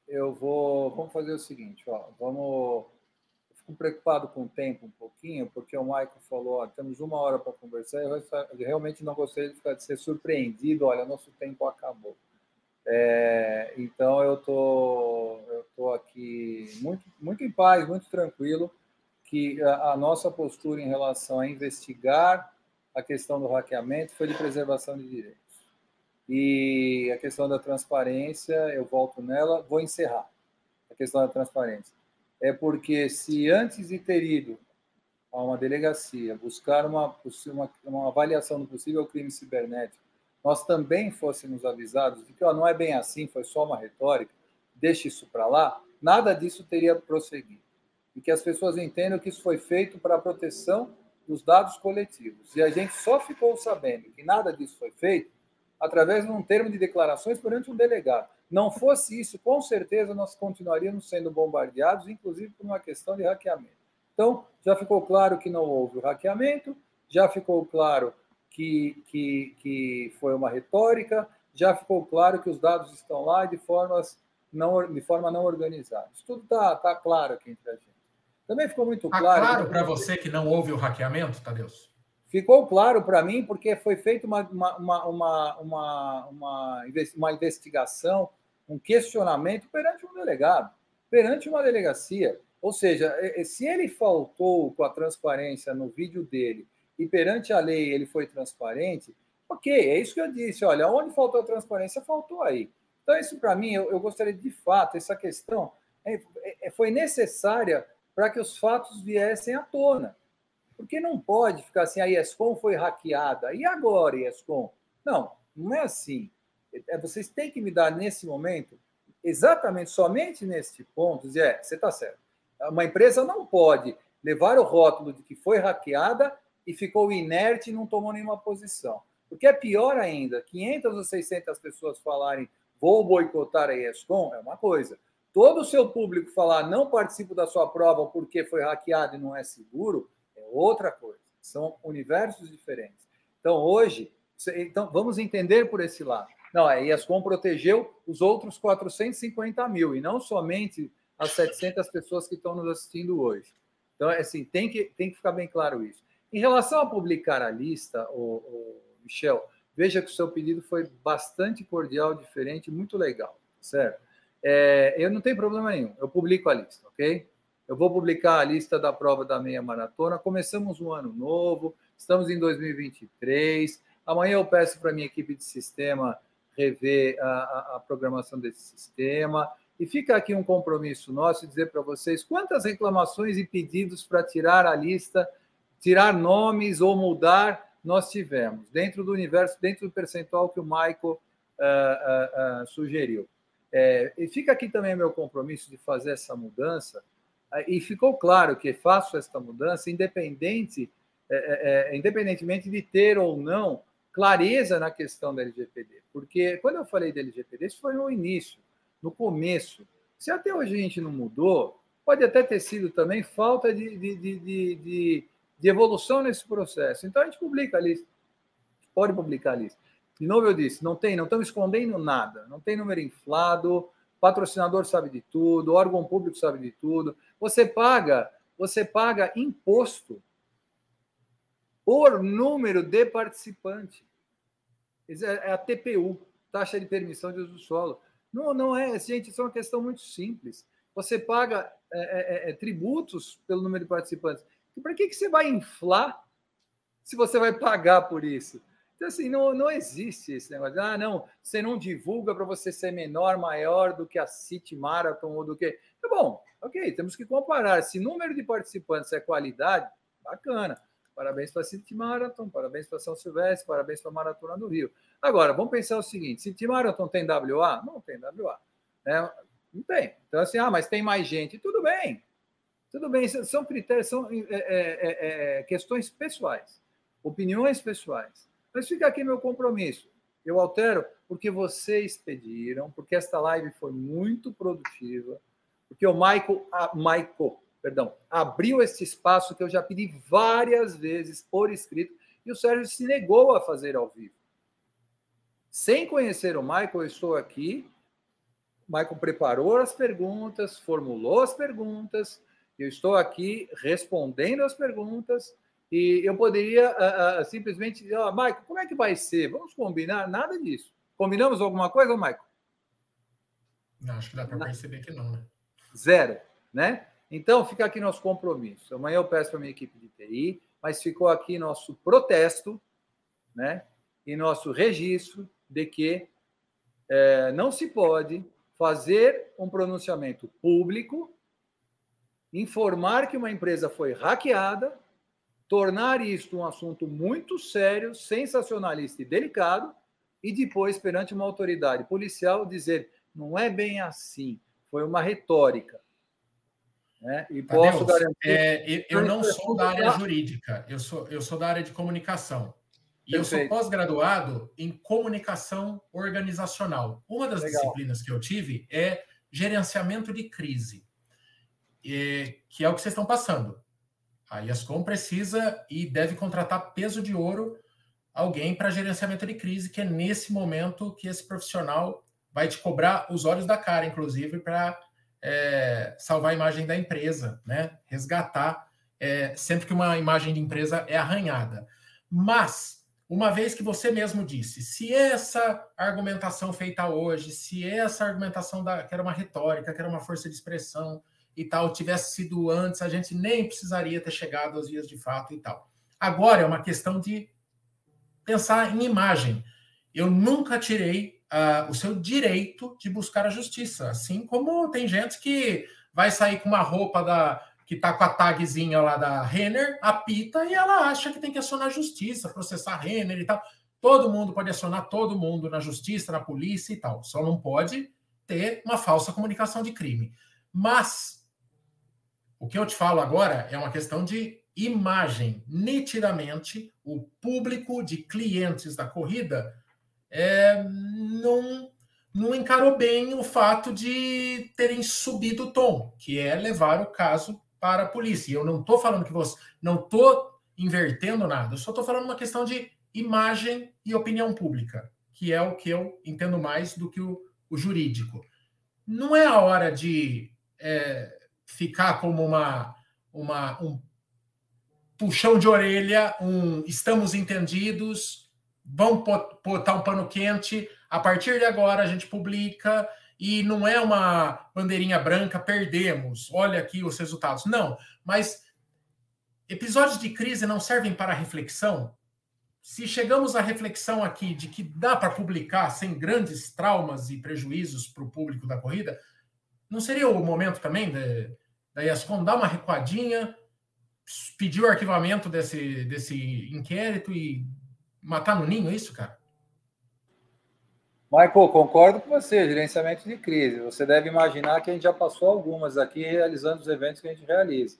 eu vou. Vamos fazer o seguinte, ó, vamos fico preocupado com o tempo um pouquinho, porque o Michael falou, ó, temos uma hora para conversar, eu realmente não gostaria de, ficar, de ser surpreendido, olha, nosso tempo acabou. É, então eu tô, eu tô aqui muito, muito em paz, muito tranquilo, que a, a nossa postura em relação a investigar a questão do hackeamento foi de preservação de direitos. E a questão da transparência, eu volto nela, vou encerrar a questão da transparência é porque se antes de ter ido a uma delegacia buscar uma, uma, uma avaliação do possível crime cibernético, nós também fôssemos avisados de que ó, não é bem assim, foi só uma retórica, deixe isso para lá, nada disso teria prosseguido. E que as pessoas entendam que isso foi feito para a proteção dos dados coletivos. E a gente só ficou sabendo que nada disso foi feito através de um termo de declarações perante um delegado. Não fosse isso, com certeza nós continuaríamos sendo bombardeados, inclusive por uma questão de hackeamento. Então, já ficou claro que não houve o hackeamento, já ficou claro que, que, que foi uma retórica, já ficou claro que os dados estão lá de, formas não, de forma não organizada. Isso tudo está tá claro aqui entre a gente. Também ficou muito tá claro. Está claro para você que não houve o hackeamento, Tadeus? Ficou claro para mim porque foi feita uma, uma, uma, uma, uma, uma investigação um questionamento perante um delegado, perante uma delegacia. Ou seja, se ele faltou com a transparência no vídeo dele e perante a lei ele foi transparente, ok, é isso que eu disse. Olha, onde faltou a transparência, faltou aí. Então, isso para mim, eu, eu, gostaria de fato, essa questão é, é, foi necessária para que os fatos viessem à tona. Porque não pode ficar assim, a ESCOM foi hackeada. E agora, ESCOM? Não, não é assim. É, vocês têm que me dar nesse momento, exatamente somente nesse ponto, dizer, é, você está certo. Uma empresa não pode levar o rótulo de que foi hackeada e ficou inerte e não tomou nenhuma posição. Porque é pior ainda, 500 ou 600 pessoas falarem vou boicotar a ESCOM é uma coisa. Todo o seu público falar não participo da sua prova porque foi hackeado e não é seguro é outra coisa. São universos diferentes. Então, hoje, então vamos entender por esse lado. Não, a ESCOM protegeu os outros 450 mil e não somente as 700 pessoas que estão nos assistindo hoje. Então, é assim, tem que, tem que ficar bem claro isso. Em relação a publicar a lista, o, Michel, veja que o seu pedido foi bastante cordial, diferente, muito legal, certo? É, eu não tenho problema nenhum, eu publico a lista, ok? Eu vou publicar a lista da prova da meia maratona. Começamos um ano novo, Estamos em 2023. Amanhã eu peço para minha equipe de sistema rever a, a, programação desse sistema. E fica aqui um compromisso nosso dizer para vocês quantas reclamações e pedidos para tirar a lista, tirar nomes ou mudar nós tivemos, dentro do universo, dentro do percentual que o Michael uh, uh, uh, sugeriu. É, e fica aqui também meu compromisso de fazer essa mudança, e ficou claro que faço esta mudança independente, é, é, é independentemente de ter ou não clareza na questão da LGPD. Porque quando eu falei da LGPD, isso foi no início, no começo. Se até hoje a gente não mudou, pode até ter sido também falta de, de, de, de, de evolução nesse processo. Então a gente publica a lista. Pode publicar a lista. De novo eu disse, não tem, não estamos escondendo nada, não tem número inflado, patrocinador sabe de tudo, órgão público sabe de tudo. Você paga, você paga imposto por número de participante. É a TPU, taxa de permissão de uso do solo. Não, não é, gente, isso é uma questão muito simples. Você paga é, é, é tributos pelo número de participantes. Para que, que você vai inflar se você vai pagar por isso? Então, assim, não, não existe esse negócio. Ah, não, você não divulga para você ser menor, maior do que a City Marathon ou do que. Tá bom, ok, temos que comparar. Se número de participantes é qualidade, bacana. Parabéns para a City Marathon, parabéns para São Silvestre, parabéns para a Maratona do Rio. Agora, vamos pensar o seguinte: City Marathon tem WA? Não tem WA. Né? Não tem. Então, assim, ah, mas tem mais gente. Tudo bem. Tudo bem, são critérios, são é, é, é, questões pessoais, opiniões pessoais. Mas fica aqui meu compromisso. Eu altero porque vocês pediram, porque esta live foi muito produtiva, porque o Michael, a Michael, perdão, abriu esse espaço que eu já pedi várias vezes por escrito e o Sérgio se negou a fazer ao vivo. Sem conhecer o Michael, eu estou aqui. O Michael preparou as perguntas, formulou as perguntas. Eu estou aqui respondendo as perguntas e eu poderia uh, uh, simplesmente dizer, oh, Maico, como é que vai ser? Vamos combinar? Nada disso. Combinamos alguma coisa, Maico? Não, acho que dá para perceber que não, né? Zero, né? Então, fica aqui nosso compromisso. Amanhã eu peço para a minha equipe de TI, mas ficou aqui nosso protesto, né? E nosso registro de que é, não se pode fazer um pronunciamento público, informar que uma empresa foi hackeada tornar isto um assunto muito sério, sensacionalista e delicado, e depois, perante uma autoridade policial, dizer não é bem assim, foi uma retórica. Né? E posso garantir. É, eu não sou da área jurídica, eu sou, eu sou da área de comunicação. E Perfeito. eu sou pós-graduado em comunicação organizacional. Uma das Legal. disciplinas que eu tive é gerenciamento de crise, que é o que vocês estão passando. A IASCOM precisa e deve contratar peso de ouro alguém para gerenciamento de crise, que é nesse momento que esse profissional vai te cobrar os olhos da cara, inclusive, para é, salvar a imagem da empresa, né? resgatar é, sempre que uma imagem de empresa é arranhada. Mas, uma vez que você mesmo disse, se essa argumentação feita hoje, se essa argumentação da, que era uma retórica, que era uma força de expressão, e tal tivesse sido antes, a gente nem precisaria ter chegado às vias de fato e tal. Agora é uma questão de pensar em imagem. Eu nunca tirei uh, o seu direito de buscar a justiça, assim como tem gente que vai sair com uma roupa da que tá com a tagzinha lá da Renner, apita e ela acha que tem que acionar a justiça, processar a Renner e tal. Todo mundo pode acionar todo mundo na justiça, na polícia e tal. Só não pode ter uma falsa comunicação de crime. Mas o que eu te falo agora é uma questão de imagem. Nitidamente, o público de clientes da corrida é, não, não encarou bem o fato de terem subido o tom, que é levar o caso para a polícia. Eu não estou falando que você. Não estou invertendo nada, eu só estou falando uma questão de imagem e opinião pública, que é o que eu entendo mais do que o, o jurídico. Não é a hora de. É, ficar como uma, uma um puxão de orelha, um estamos entendidos, vamos botar um pano quente, a partir de agora a gente publica e não é uma bandeirinha branca, perdemos, olha aqui os resultados. Não, mas episódios de crise não servem para reflexão? Se chegamos à reflexão aqui de que dá para publicar sem grandes traumas e prejuízos para o público da corrida, não seria o momento também de, da ESCOM dar uma recuadinha, pedir o arquivamento desse, desse inquérito e matar no ninho é isso, cara? Michael, concordo com você, gerenciamento de crise. Você deve imaginar que a gente já passou algumas aqui realizando os eventos que a gente realiza.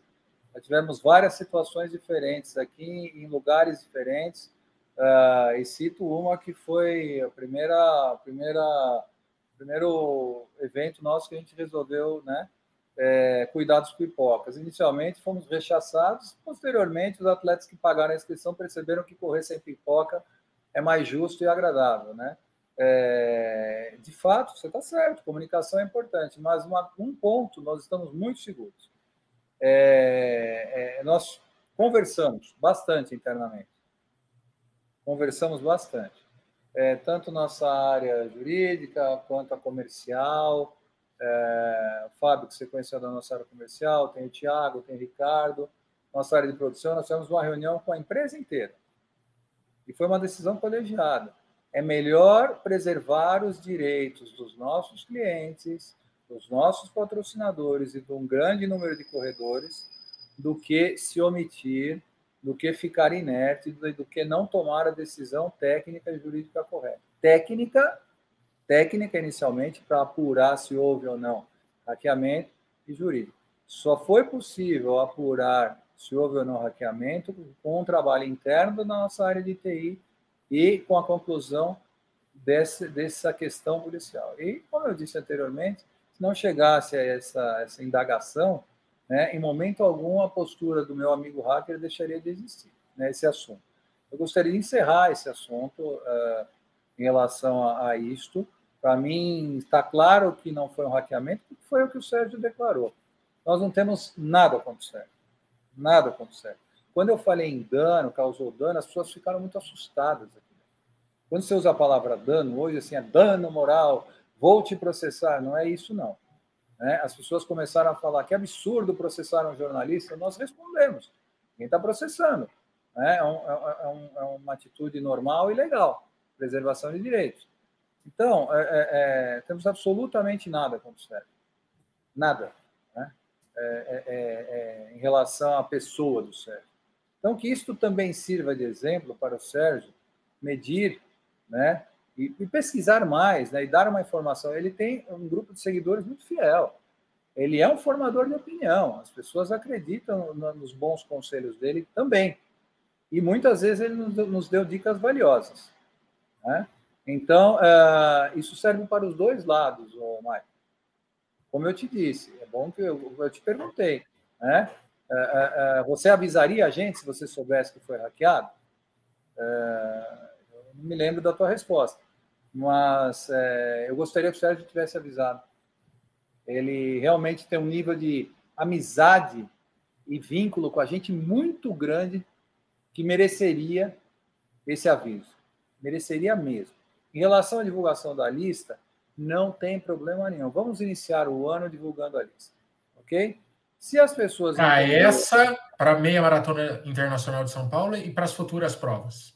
Já tivemos várias situações diferentes aqui, em lugares diferentes, uh, e cito uma que foi a primeira, a primeira, primeiro evento nosso que a gente resolveu né, é, cuidar dos pipocas. Inicialmente fomos rechaçados, posteriormente os atletas que pagaram a inscrição perceberam que correr sem pipoca é mais justo e agradável, né? É, de fato, você está certo, comunicação é importante, mas uma, um ponto nós estamos muito seguros. É, é, nós conversamos bastante internamente. Conversamos bastante. É, tanto nossa área jurídica quanto a comercial. É, Fábio, que você conheceu da nossa área comercial, tem o Tiago, tem o Ricardo. Nossa área de produção, nós tivemos uma reunião com a empresa inteira. E foi uma decisão colegiada é melhor preservar os direitos dos nossos clientes, dos nossos patrocinadores e de um grande número de corredores do que se omitir, do que ficar inerte, do que não tomar a decisão técnica e jurídica correta. Técnica, técnica inicialmente para apurar se houve ou não hackeamento e jurídico. Só foi possível apurar se houve ou não hackeamento com um trabalho interno da nossa área de TI e com a conclusão desse, dessa questão policial. E, como eu disse anteriormente, se não chegasse a essa, essa indagação, né, em momento algum a postura do meu amigo hacker deixaria de existir, né, assunto. Eu gostaria de encerrar esse assunto uh, em relação a, a isto. Para mim, está claro que não foi um hackeamento, porque foi o que o Sérgio declarou. Nós não temos nada contra o Sérgio. Nada contra o Sérgio. Quando eu falei em dano, causou dano, as pessoas ficaram muito assustadas. Quando você usa a palavra dano, hoje assim, é dano moral, vou te processar. Não é isso, não. Né? As pessoas começaram a falar que absurdo processar um jornalista. Nós respondemos. Quem está processando? Né? É, é, é, é, uma atitude normal e legal. Preservação de direitos. Então, é, é, é temos absolutamente nada contra o Sérgio. Nada. Né? em relação à pessoa do Sérgio. Então, que isto também sirva de exemplo para o Sérgio medir, né? E, e, pesquisar mais, né? E dar uma informação. Ele tem um grupo de seguidores muito fiel. Ele é um formador de opinião. As pessoas acreditam nos bons conselhos dele também. E muitas vezes ele nos, deu dicas valiosas. Né? Então, uh, isso serve para os dois lados, Maicon. Como eu te disse, é bom que eu, eu te perguntei, né? É, é, você avisaria a gente se você soubesse que foi hackeado? não me lembro da tua resposta, mas eu gostaria que o Sérgio tivesse avisado. Ele realmente tem um nível de amizade e vínculo com a gente muito grande que mereceria esse aviso. Mereceria mesmo. Em relação à divulgação da lista, não tem problema nenhum. Vamos iniciar o ano divulgando a lista. Ok? Se as pessoas. Para essa, para a meia maratona internacional de São Paulo e para as futuras provas.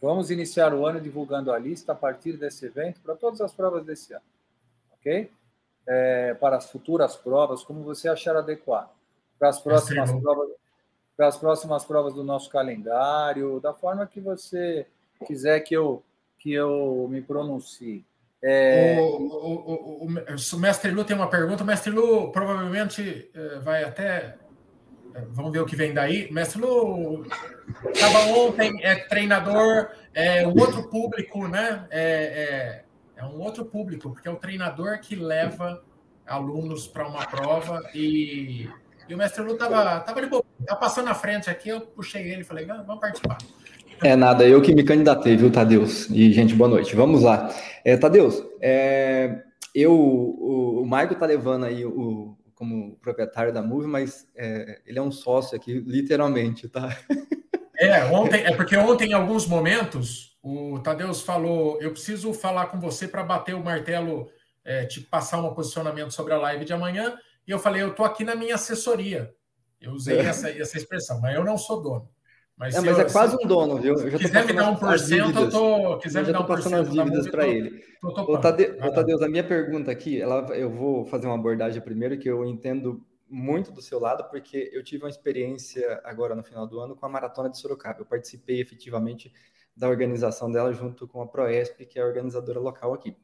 Vamos iniciar o ano divulgando a lista a partir desse evento para todas as provas desse ano. Ok? É, para as futuras provas, como você achar adequado. Para as próximas provas, para as próximas provas do nosso calendário, da forma que você quiser que eu, que eu me pronuncie. É... O, o, o, o, mestre Lu tem uma pergunta. O mestre Lu provavelmente eh, vai até. Eh, vamos ver o que vem daí. Mestre Lu estava ontem, é treinador, é um outro público, né? É, é, é um outro público, porque é o treinador que leva alunos para uma prova e, e o mestre Lu estava tava, tava, tava passando na frente aqui. Eu puxei ele e falei: vamos participar. É nada, eu que me candidatei, viu, Tadeus? E, gente, boa noite. Vamos lá. É, Tadeus, é, eu, o, o Maico tá levando aí o, como proprietário da Move, mas é, ele é um sócio aqui, literalmente, tá? É, ontem, é porque ontem, em alguns momentos, o Tadeus falou: eu preciso falar com você para bater o martelo, é, te passar um posicionamento sobre a live de amanhã. E eu falei: eu tô aqui na minha assessoria. Eu usei essa, essa expressão, mas eu não sou dono. Mas, é, mas eu, é quase um dono, viu? Eu já quiser me dar um por cento, eu tô. Quiser eu já me dar um passando as dívidas para ele. Tô, tô Ô, Tade... Ô, Tadeus, a minha pergunta aqui, ela, eu vou fazer uma abordagem primeiro, que eu entendo muito do seu lado, porque eu tive uma experiência agora no final do ano com a Maratona de Sorocaba. Eu participei efetivamente da organização dela junto com a Proesp, que é a organizadora local aqui.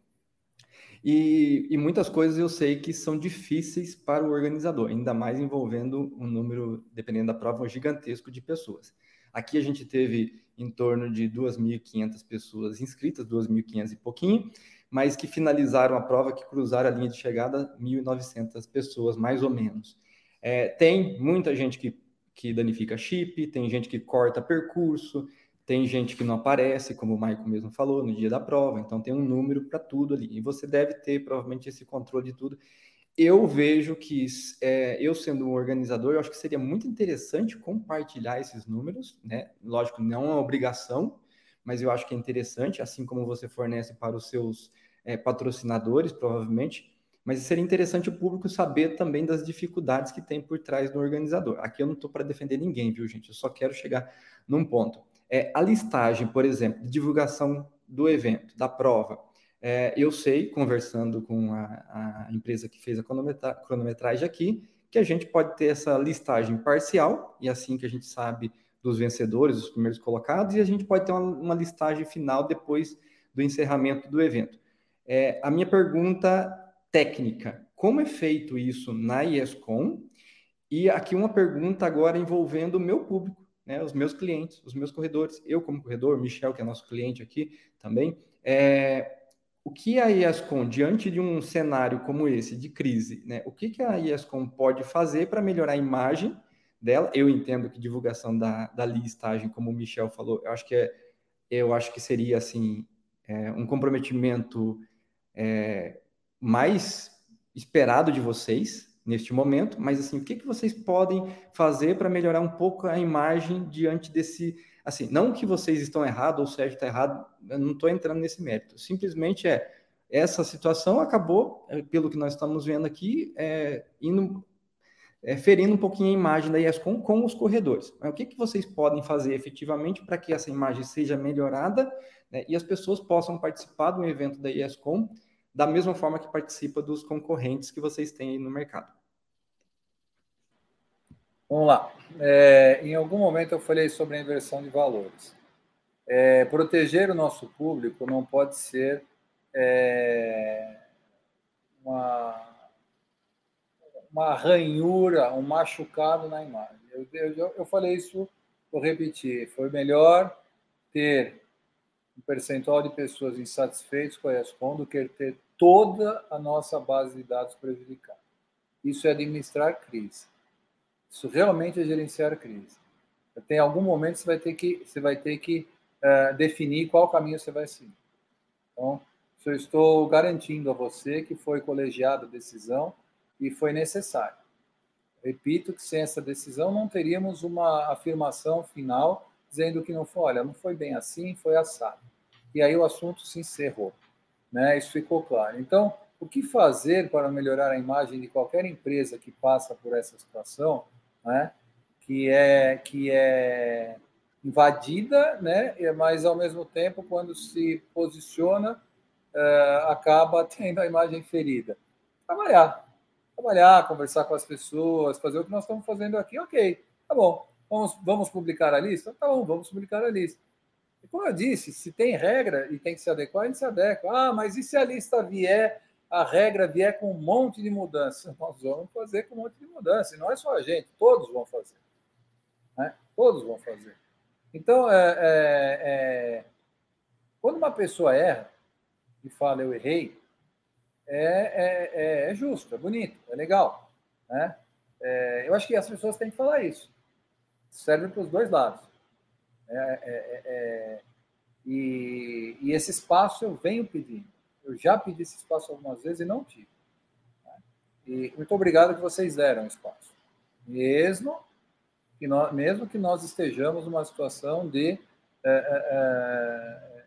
E, e, muitas coisas eu sei que são difíceis para o organizador, ainda mais envolvendo um número, dependendo da prova, um gigantesco de pessoas. Aqui a gente teve em torno de 2.500 pessoas inscritas, 2.500 e pouquinho, mas que finalizaram a prova, que cruzaram a linha de chegada, 1.900 pessoas, mais ou menos. É, tem muita gente que, que danifica chip, tem gente que corta percurso, tem gente que não aparece, como o Maicon mesmo falou, no dia da prova, então tem um número para tudo ali. E você deve ter provavelmente esse controle de tudo eu vejo que é, eu sendo um organizador, eu acho que seria muito interessante compartilhar esses números, né? Lógico, não é uma obrigação, mas eu acho que é interessante, assim como você fornece para os seus é, patrocinadores, provavelmente. Mas seria interessante o público saber também das dificuldades que tem por trás do organizador. Aqui eu não estou para defender ninguém, viu, gente? Eu só quero chegar num ponto. É, a listagem, por exemplo, de divulgação do evento, da prova é, eu sei, conversando com a, a, empresa que fez a cronometra cronometragem aqui, que a gente pode ter essa listagem parcial, e assim que a gente sabe dos vencedores, dos primeiros colocados, e a gente pode ter uma, uma listagem final depois do encerramento do evento. É, a minha pergunta técnica, como é feito isso na ESCOM? E aqui uma pergunta agora envolvendo o meu público, né, os meus clientes, os meus corredores, eu como corredor, Michel, que é nosso cliente aqui também, é, o que a ESCOM, diante de um cenário como esse, de crise, né, o que, que a ESCOM pode fazer para melhorar a imagem dela? Eu entendo que divulgação da, da listagem, como o Michel falou, eu acho que, é, eu acho que seria assim, é, um comprometimento é, mais esperado de vocês neste momento, mas assim, o que, que vocês podem fazer para melhorar um pouco a imagem diante desse Assim, não que vocês estão errados ou o Sérgio está errado, eu não estou entrando nesse mérito. Simplesmente é essa situação acabou, é, pelo que nós estamos vendo aqui, é, indo, é, ferindo um pouquinho a imagem da ESCOM com os corredores. Mas o que, que vocês podem fazer efetivamente para que essa imagem seja melhorada né, e as pessoas possam participar do evento da ESCOM da mesma forma que participa dos concorrentes que vocês têm aí no mercado? Vamos lá. É, em algum momento eu falei sobre a inversão de valores. É, proteger o nosso público não pode ser é, uma, uma ranhura, um machucado na imagem. Eu, eu, eu falei isso, vou repetir. Foi melhor ter um percentual de pessoas insatisfeitas com a ter toda a nossa base de dados prejudicada. Isso é administrar crise. Isso realmente é gerenciar crise. Tem algum momento você vai ter que você vai ter que uh, definir qual caminho você vai seguir. Então, eu estou garantindo a você que foi colegiada a decisão e foi necessário. Repito que sem essa decisão não teríamos uma afirmação final dizendo que não foi, olha, não foi bem assim, foi assado. E aí o assunto se encerrou. Né? Isso ficou claro. Então, o que fazer para melhorar a imagem de qualquer empresa que passa por essa situação né? que é que é invadida, né? Mas ao mesmo tempo, quando se posiciona, uh, acaba tendo a imagem ferida. Trabalhar, trabalhar, conversar com as pessoas, fazer o que nós estamos fazendo aqui. Ok, tá bom. Vamos, vamos publicar a lista? Tá bom, vamos publicar a lista. Como eu disse, se tem regra e tem que se adequar, a gente se adequa. Ah, mas e se a lista vier a regra vier com um monte de mudança. Nós vamos fazer com um monte de mudança. E não é só a gente, todos vão fazer. Né? Todos vão fazer. Então, é, é, é, quando uma pessoa erra e fala eu errei, é, é, é, é justo, é bonito, é legal. Né? É, eu acho que as pessoas têm que falar isso. Serve para os dois lados. E, e esse espaço eu venho pedindo. Eu já pedi esse espaço algumas vezes e não tive. Né? E muito obrigado que vocês deram espaço. Mesmo que nós, mesmo que nós estejamos numa situação de é, é, é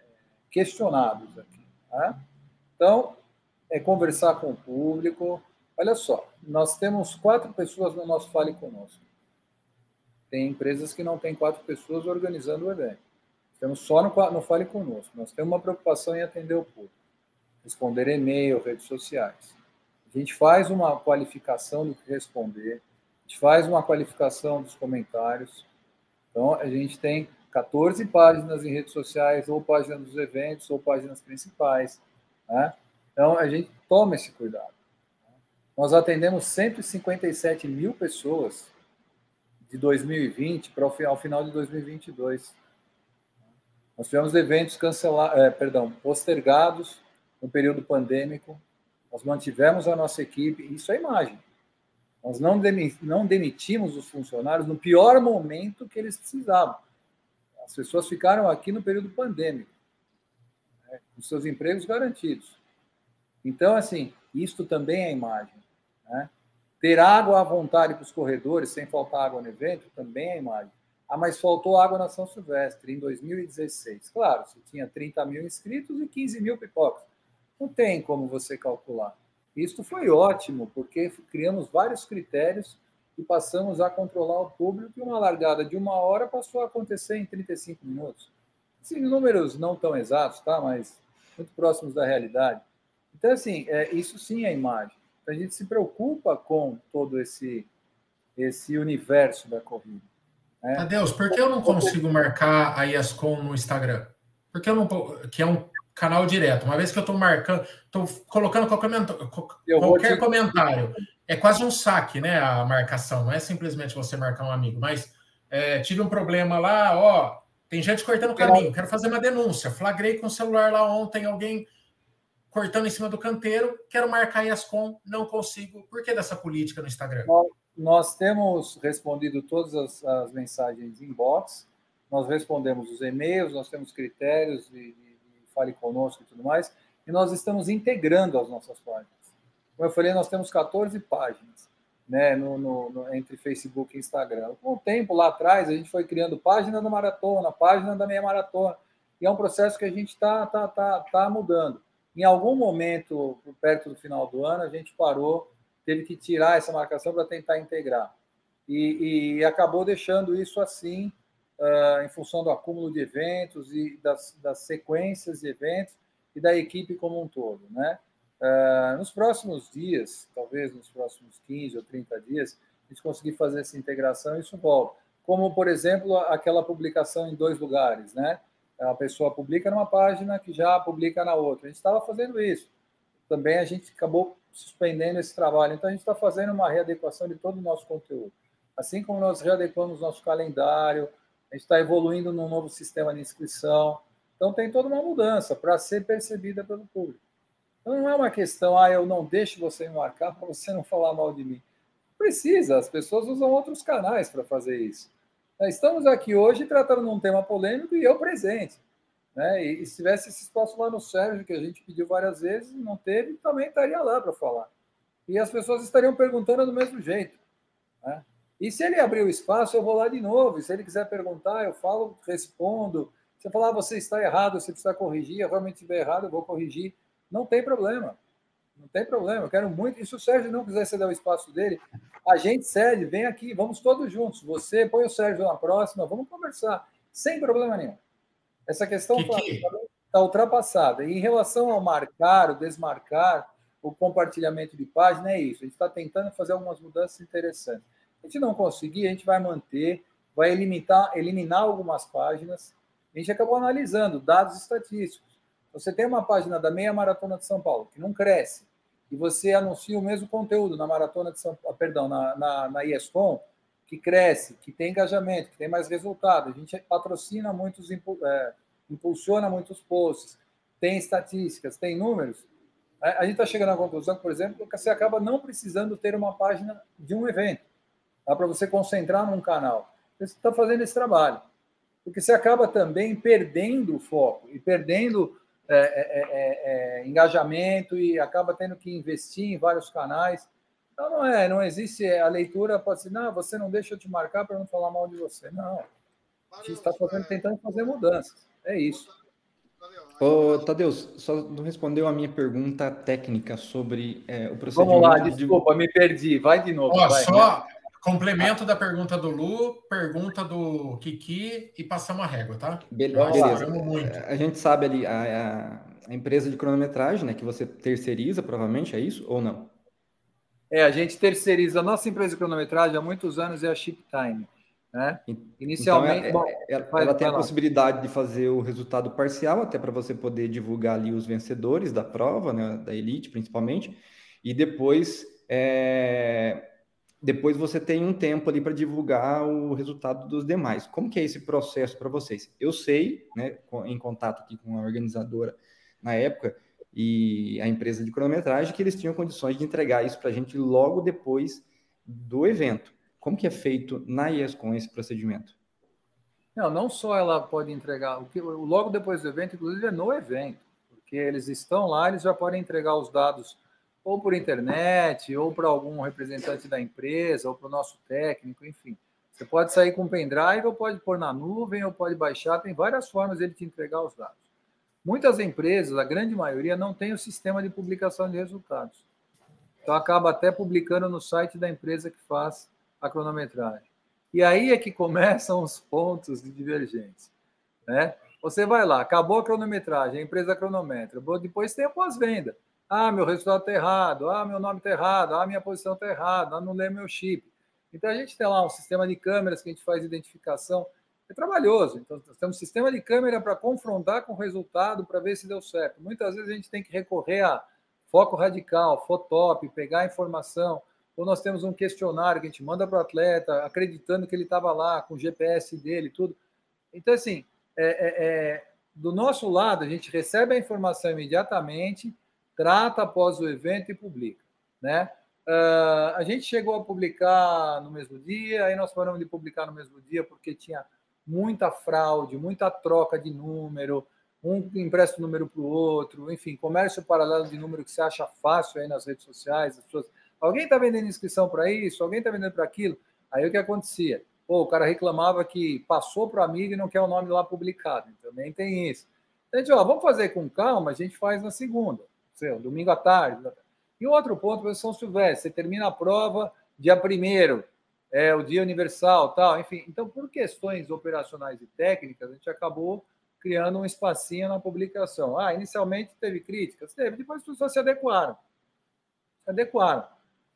questionados aqui. Né? Então, é conversar com o público. Olha só, nós temos quatro pessoas no nosso Fale Conosco. Tem empresas que não têm quatro pessoas organizando o evento. Estamos só no, no Fale Conosco. Nós temos uma preocupação em atender o público, responder e-mail, redes sociais. A gente faz uma qualificação do que responder, a gente faz uma qualificação dos comentários. Então, a gente tem 14 páginas em redes sociais, ou páginas dos eventos, ou páginas principais. Né? Então, a gente toma esse cuidado. Nós atendemos 157 mil pessoas de 2020 para o final de 2022. Nós tivemos eventos cancelados, é, perdão, postergados no período pandêmico. Nós mantivemos a nossa equipe, isso é imagem. Nós não, não demitimos os funcionários no pior momento que eles precisavam. As pessoas ficaram aqui no período pandêmico, né, com seus empregos garantidos. Então, assim, isto também é imagem. Né? Ter água à vontade para os corredores, sem faltar água no evento, também é imagem. Ah, mas faltou água na São Silvestre em 2016. Claro, você tinha 30 mil inscritos e 15 mil pipocas. Não tem como você calcular. Isto foi ótimo, porque criamos vários critérios e passamos a controlar o público e uma largada de uma hora passou a acontecer em 35 minutos. Sim, números não tão exatos, tá? mas muito próximos da realidade. Então, assim, é, isso sim é imagem. A gente se preocupa com todo esse, esse universo da corrida. Né? Adeus, por que eu não consigo marcar a ESCOM no Instagram? Porque eu não. Que é um canal direto. Uma vez que eu estou marcando, estou colocando qualquer, qualquer te... comentário. É quase um saque, né? A marcação. Não é simplesmente você marcar um amigo, mas é, tive um problema lá, ó. Tem gente cortando o caminho, quero fazer uma denúncia. Flagrei com o celular lá ontem, alguém cortando em cima do canteiro, quero marcar ESCOM, não consigo. Por que dessa política no Instagram? Nós, temos respondido todas as, as mensagens inbox, nós respondemos os e-mails, nós temos critérios de, de fale conosco e tudo mais, e nós estamos integrando as nossas páginas. Como eu falei, nós temos 14 páginas né, no, no, no, entre Facebook e Instagram. Com o tempo lá atrás, a gente foi criando página da maratona, página da meia maratona, e é um processo que a gente está tá, tá, tá mudando. Em algum momento, perto do final do ano, a gente parou, teve que tirar essa marcação para tentar integrar. E, e, acabou deixando isso assim, uh, em função do acúmulo de eventos e das, das, sequências de eventos e da equipe como um todo. Né? Uh, nos próximos dias, talvez nos próximos 15 ou 30 dias, a gente conseguir fazer essa integração isso volta. Como, por exemplo, aquela publicação em dois lugares, né? A pessoa publica numa página que já publica na outra. A gente estava fazendo isso. Também a gente acabou suspendendo esse trabalho. Então, a gente está fazendo uma readequação de todo o nosso conteúdo. Assim como nós readequamos nosso calendário, a gente está evoluindo num novo sistema de inscrição. Então, tem toda uma mudança para ser percebida pelo público. Então, não é uma questão, ah, eu não deixo você me marcar para você não falar mal de mim. Precisa, as pessoas usam outros canais para fazer isso. Estamos aqui hoje tratando de um tema polêmico e eu presente. Né? E, se tivesse esse espaço lá no Sérgio, que a gente pediu várias vezes, não teve, também estaria lá para falar. E as pessoas estariam perguntando do mesmo jeito. Né? E se ele abrir o espaço, eu vou lá de novo. E se ele quiser perguntar, eu falo, respondo. Se eu falar, ah, você está errado, você precisa corrigir, eu realmente estiver errado, eu vou corrigir. Não tem problema. Não tem problema. Eu quero muito. E se o Sérgio não quiser ceder o espaço dele, a gente cede, vem aqui, vamos todos juntos. Você põe o Sérgio na próxima, vamos conversar, sem problema nenhum. Essa questão está tá ultrapassada. E em relação ao marcar, o desmarcar, o compartilhamento de página, é isso. A gente está tentando fazer algumas mudanças interessantes a gente não conseguir, a gente vai manter, vai eliminar, eliminar algumas páginas. A gente acabou analisando dados estatísticos. Você tem uma página da meia maratona de São Paulo que não cresce e você anuncia o mesmo conteúdo na maratona de São ah, perdão, na, na, na ESCOM, que cresce, que tem engajamento, que tem mais resultado. A gente patrocina muitos, é, impulsiona muitos posts, tem estatísticas, tem números. A gente está chegando à conclusão, por exemplo, que você acaba não precisando ter uma página de um evento. Dá para você concentrar num canal. Você está fazendo esse trabalho. Porque você acaba também perdendo o foco e perdendo é, é, é, é, engajamento e acaba tendo que investir em vários canais. Então, não é, não existe a leitura, pode ser, não, você não deixa eu te marcar para não falar mal de você. Não. A gente está fazendo, tentando fazer mudanças. É isso. Ô, Tadeus, só não respondeu a minha pergunta técnica sobre é, o procedimento. Vamos lá, desculpa, de... me perdi. Vai de novo. Ó, vai, só, Complemento da pergunta do Lu, pergunta do Kiki e passamos a régua, tá? Beleza. Muito. A gente sabe ali, a, a, empresa de cronometragem, né, que você terceiriza, provavelmente, é isso ou não? É, a gente terceiriza. A nossa empresa de cronometragem há muitos anos é a Shiptime. Né? Inicialmente, então, é, é, bom, ela, tem a possibilidade de fazer o resultado parcial, até para você poder divulgar ali os vencedores da prova, né, da elite principalmente, e depois é, depois você tem um tempo ali para divulgar o resultado dos demais. Como que é esse processo para vocês? Eu sei, né, em contato aqui com a organizadora na época e a empresa de cronometragem, que eles tinham condições de entregar isso para a gente logo depois do evento. Como que é feito na ESCOM esse procedimento? Não, não só ela pode entregar, o que, logo depois do evento, inclusive é no evento, porque eles estão lá, eles já podem entregar os dados ou por internet, ou para algum representante da empresa, ou para o nosso técnico, enfim. Você pode sair com pendrive, ou pode pôr na nuvem, ou pode baixar, tem várias formas ele te entregar os dados. Muitas empresas, a grande maioria, não tem o sistema de publicação de resultados. Então acaba até publicando no site da empresa que faz a cronometragem. E aí é que começam os pontos de divergência. Né? Você vai lá, acabou a cronometragem, a empresa cronometra, depois tem a pós-venda. Ah, meu resultado está errado. Ah, meu nome está errado. Ah, minha posição está errada. Ah, não lê meu chip. Então, a gente tem lá um sistema de câmeras que a gente faz identificação. É trabalhoso. Então, nós temos um sistema de câmera para confrontar com o resultado para ver se deu certo. Muitas vezes a gente tem que recorrer a foco radical, fotop, pegar a informação. Ou nós temos um questionário que a gente manda para o atleta, acreditando que ele estava lá, com o GPS dele tudo. Então, assim, é, é, é, do nosso lado, a gente recebe a informação imediatamente trata após o evento e publica. Né? Uh, a gente chegou a publicar no mesmo dia, aí nós paramos de publicar no mesmo dia porque tinha muita fraude, muita troca de número, um empresta o número para o outro, enfim, comércio paralelo de número que você acha fácil aí nas redes sociais, as pessoas, alguém está vendendo inscrição para isso, alguém está vendendo para aquilo, aí o que acontecia? Pô, o cara reclamava que passou para o amigo e não quer o nome lá publicado, também tem isso. Então, a gente, ó, vamos fazer com calma, a gente faz na segunda sei, domingo à tarde. E outro ponto, São Silvestre, você termina a prova dia primeiro, é o dia universal, tal, enfim. Então, por questões operacionais e técnicas, a gente acabou criando um espacinho na publicação. Ah, inicialmente teve críticas, teve, depois as pessoas se adequaram. Se adequaram.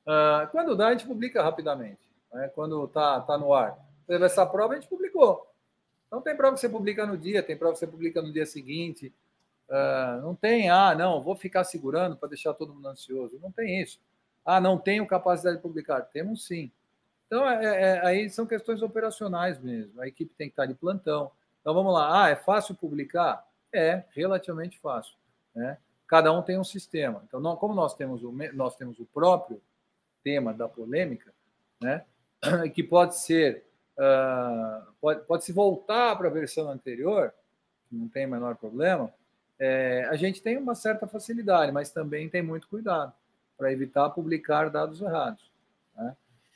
Ah, quando dá, a gente publica rapidamente, né? quando está tá no ar. Teve essa prova, a gente publicou. Então, tem prova que você publica no dia, tem prova que você publica no dia seguinte. Uh, não tem, ah, não, vou ficar segurando para deixar todo mundo ansioso. Não tem isso. Ah, não tenho capacidade de publicar. Temos sim. Então, é, é, é, aí são questões operacionais mesmo. A equipe tem que estar de plantão. Então, vamos lá. Ah, é fácil publicar? É, relativamente fácil. Né? Cada um tem um sistema. Então, como nós temos, o, nós temos o próprio tema da polêmica, né? que pode ser, uh, pode, pode se voltar para a versão anterior, não tem o menor problema, é, a gente tem uma certa facilidade, mas também tem muito cuidado para evitar publicar dados errados. Né?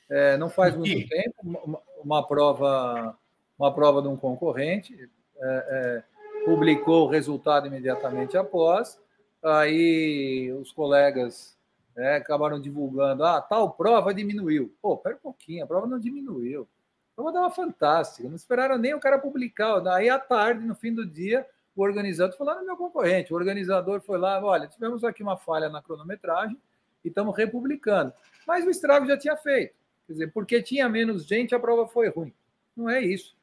É, não faz muito tempo, uma, uma, prova, uma prova de um concorrente é, é, publicou o resultado imediatamente após, aí os colegas é, acabaram divulgando, ah, tal prova diminuiu. Pô, pera um pouquinho, a prova não diminuiu. A prova estava fantástica, não esperaram nem o cara publicar. Aí, à tarde, no fim do dia, o organizador, no meu concorrente, o organizador foi lá, olha, tivemos aqui uma falha na cronometragem e estamos republicando. Mas o estrago já tinha feito. Quer dizer, porque tinha menos gente, a prova foi ruim. Não é isso.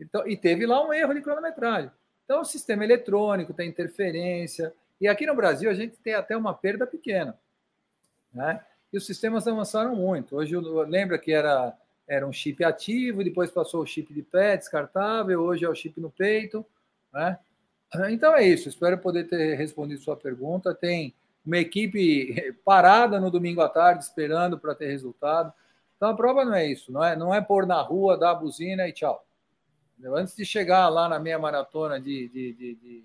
Então, e teve lá um erro de cronometragem. Então, o sistema eletrônico tem interferência. E aqui no Brasil, a gente tem até uma perda pequena. Né? E os sistemas avançaram muito. Hoje, lembra que era, era um chip ativo, depois passou o chip de pé descartável, hoje é o chip no peito. Né? Então é isso. Espero poder ter respondido sua pergunta. Tem uma equipe parada no domingo à tarde esperando para ter resultado. Então a prova não é isso, não é, não é pôr na rua, dar a buzina e tchau. Antes de chegar lá na meia maratona de, de, de, de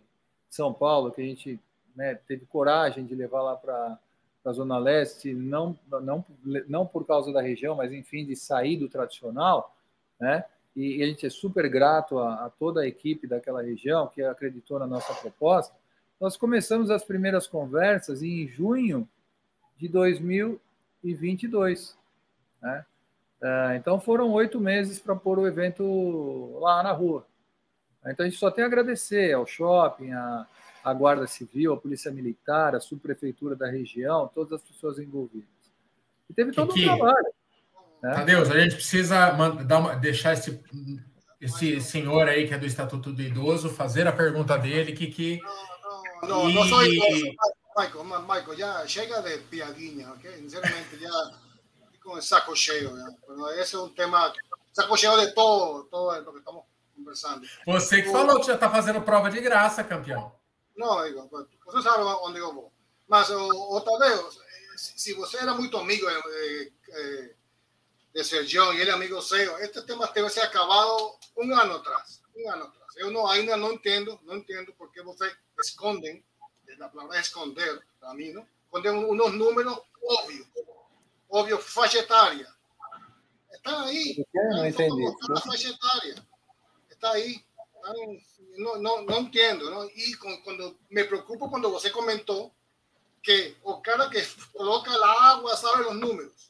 São Paulo, que a gente né, teve coragem de levar lá para a Zona Leste, não, não, não por causa da região, mas enfim, de sair do tradicional, né? E, a gente é super grato a, a, toda a equipe daquela região que acreditou na nossa proposta. Nós começamos as primeiras conversas em junho de 2022. Né? É, então foram oito meses para pôr o evento lá na rua. Então a gente só tem a agradecer ao shopping, a Guarda Civil, a Polícia Militar, a Subprefeitura da região, todas as pessoas envolvidas. E teve todo que, um trabalho. Né? Tadeus, a gente precisa dar uma, deixar esse, esse senhor aí que é do Estatuto do Idoso fazer a pergunta dele, que... que... Não, não, e... não sou idoso, Michael, Michael, já chega de piadinha, ok? Sinceramente, já com saco cheio. Já. Esse é um tema, saco cheio de todo, todo o que estamos conversando. Você que falou que já está fazendo prova de graça, campeão. Não, digo, você sabe onde eu vou. Mas, o, Tadeu, se você era muito amigo de, de, de Sergio e ele amigo seu, este tema deve ser acabado um ano atrás. Um ano atrás. Eu não, ainda não entendo, não entendo por que você escondem la palabra esconder, para mí, ¿no? Esconder unos números obvios, obvios, faixa etária. Está ahí. No entendí. La faixa etária. Está ahí. No, no, no entiendo, ¿no? Y con, cuando me preocupo cuando usted comentó que o cara que coloca el agua sabe los números.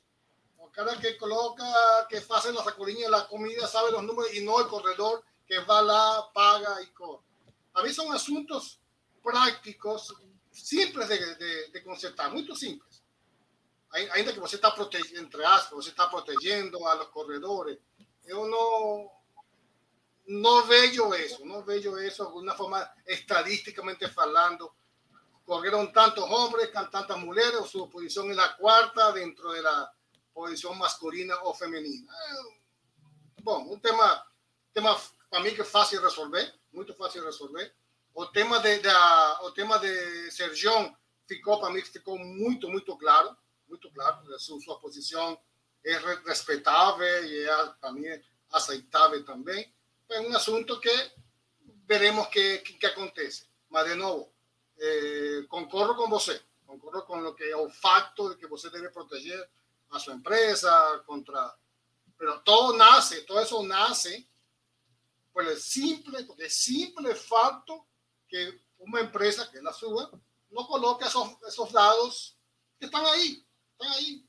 O cara que coloca, que hace la sacudilla de la comida sabe los números y no el corredor que va la paga y corre. A mí son asuntos prácticos, simples de, de, de consertar, muito simples. Ainda que você está protegendo, entre aspas, você está protegendo a los corredores, eu não não vejo isso, não vejo isso de uma forma estadísticamente falando. Correram tantos homens, tantas mulheres, su posición es la cuarta dentro de la posición masculina o femenina. Bom, um tema, tema para mim que é fácil resolver, muito fácil resolver. O tema de, da, o tema de Sergio ficou para mim ficou muito muito claro, muito claro. Sua, sua posição é respeitável e é, para mim é aceitável também. É um assunto que veremos que, que, que acontece. Mas de novo, eh, concordo com você, concordo com o que é o fato de que você deve proteger a sua empresa contra, pero todo nace, todo eso nace por el simple, por el simple fato que una empresa, que es la suya, no coloque esos, esos dados que están ahí, están ahí.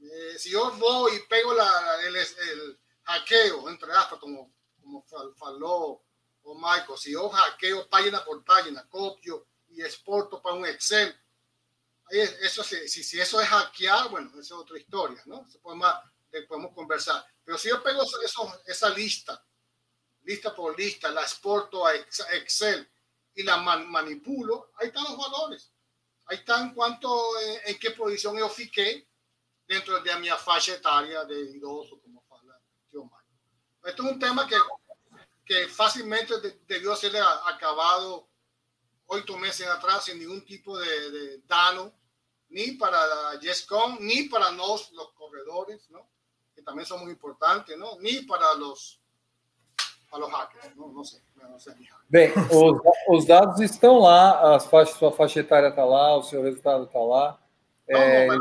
Eh, si yo voy y pego la, el, el, hackeo, entre aspas, como, como faló o Michael, si yo hackeo página por página, copio y exporto para un Excel, eso, si, si eso es hackear, bueno, esa es otra historia, ¿no? Se podemos, podemos conversar. Pero si yo pego eso, esa lista lista por lista, la exporto a Excel y la manipulo, ahí están los valores. Ahí está en cuanto eh, en qué posición yo fiqué dentro de mi faixa etaria de idoso, como fala Esto es un tema que, que fácilmente debió ser acabado ocho meses atrás sin ningún tipo de, de dano, ni para la YesCon, ni para nos, los corredores, ¿no? que también son muy importantes, ¿no? ni para los para o hacker. Não, não sei. Não sei Bem, os, os, dados estão lá, as faixas, sua faixa etária está lá, o seu resultado está lá. Não, é, não,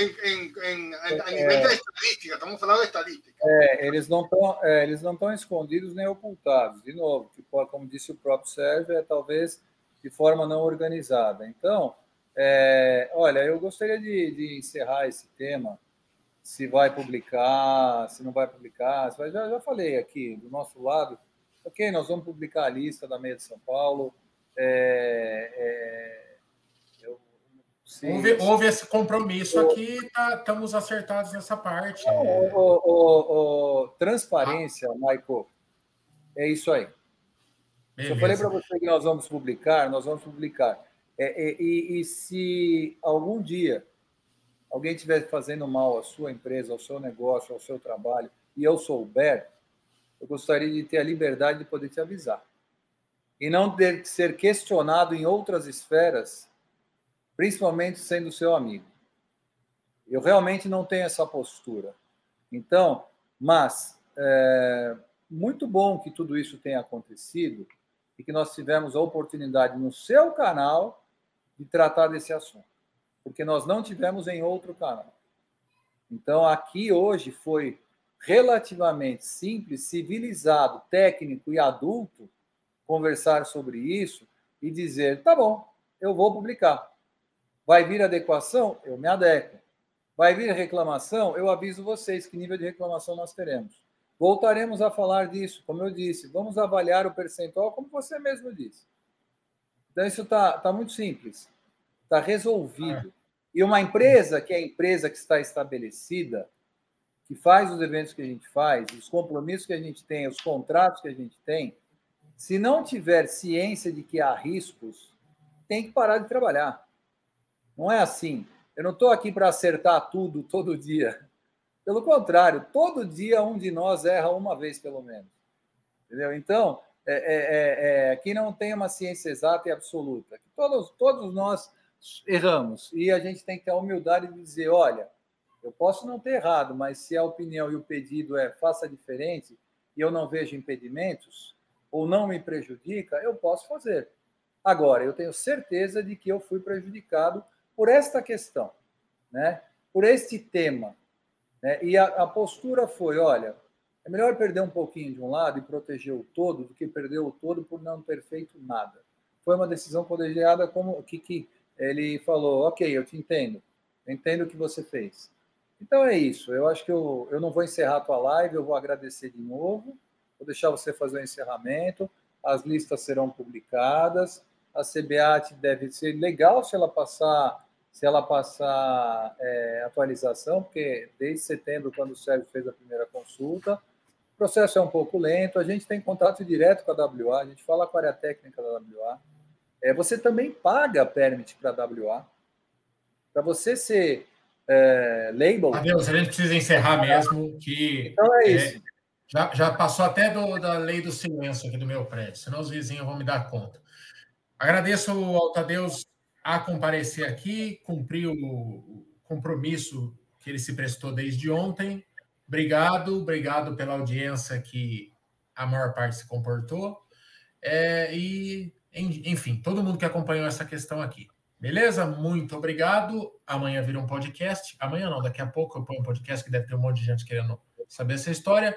em, em, em, a nível é, da estadística, estamos falando de estadística. É, eles não estão é, eles não estão escondidos nem ocultados. De novo, que, como disse o próprio Sérgio, é talvez de forma não organizada. Então, é, olha, eu gostaria de, de encerrar esse tema se vai publicar, se não vai publicar. Vai, já, já falei aqui, do nosso lado, ok, nós vamos publicar a lista da Meia de São Paulo. É, é, eu, se, houve, houve, esse compromisso aqui, tá, estamos acertados nessa parte. O, o, o, transparência, ah. Michael, é isso aí. Beleza. Eu falei para você que nós vamos publicar, nós vamos publicar. É, e, e se algum dia alguém estiver fazendo mal à sua empresa, ao seu negócio, ao seu trabalho, e eu souber, eu gostaria de ter a liberdade de poder te avisar. E não ter que ser questionado em outras esferas, principalmente sendo seu amigo. Eu realmente não tenho essa postura. Então, mas é muito bom que tudo isso tenha acontecido e que nós tivemos a oportunidade no seu canal de tratar desse assunto porque nós não tivemos em outro canal. Então, aqui hoje foi relativamente simples, civilizado, técnico e adulto conversar sobre isso e dizer: tá bom, eu vou publicar. Vai vir adequação? Eu me adequo. vai vir reclamação, eu aviso vocês que nível de reclamação nós teremos. Voltaremos a falar disso, como eu disse, vamos avaliar o percentual, como você mesmo disse. Então, isso está tá muito simples, está resolvido. E uma empresa que é a empresa que está estabelecida, que faz os eventos que a gente faz, os compromissos que a gente tem, os contratos que a gente tem, se não tiver ciência de que há riscos, tem que parar de trabalhar. Não é assim. Eu não estou aqui para acertar tudo todo dia. Pelo contrário, todo dia um de nós erra uma vez, pelo menos. Entendeu? Então, é, é, é, aqui não tem uma ciência exata e absoluta. Todos, todos nós erramos. E a gente tem que ter a humildade de dizer: olha, eu posso não ter errado, mas se a opinião e o pedido é faça diferente e eu não vejo impedimentos, ou não me prejudica, eu posso fazer. Agora, eu tenho certeza de que eu fui prejudicado por esta questão, né? por este tema. Né? E a, a postura foi: olha, é melhor perder um pouquinho de um lado e proteger o todo do que perder o todo por não ter feito nada. Foi uma decisão colegiada como que, que ele falou: ok, eu te entendo, entendo o que você fez. Então é isso. Eu acho que eu, eu não vou encerrar a tua live, eu vou agradecer de novo. Vou deixar você fazer o encerramento. As listas serão publicadas. A CBAT deve ser legal se ela passar se ela passar é, atualização, porque desde setembro, quando o Sérgio fez a primeira consulta, o processo é um pouco lento. A gente tem contato direto com a WA, a gente fala com a área técnica da WA. É, você também paga permit para a WA. Para você ser é, label. Adeus, a gente precisa encerrar mesmo, que. Então é, é isso. já, já passou até do, da lei do silêncio aqui do meu prédio, senão os vizinhos vão me dar conta. Agradeço ao Tadeus a comparecer aqui, cumprir o compromisso que ele se prestou desde ontem. Obrigado, obrigado pela audiência que a maior parte se comportou. É, e, enfim, todo mundo que acompanhou essa questão aqui. Beleza? Muito obrigado. Amanhã vira um podcast. Amanhã não, daqui a pouco eu ponho um podcast que deve ter um monte de gente querendo saber essa história.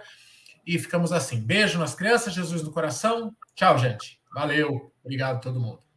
E ficamos assim. Beijo nas crianças, Jesus no coração. Tchau, gente. Valeu. Obrigado a todo mundo.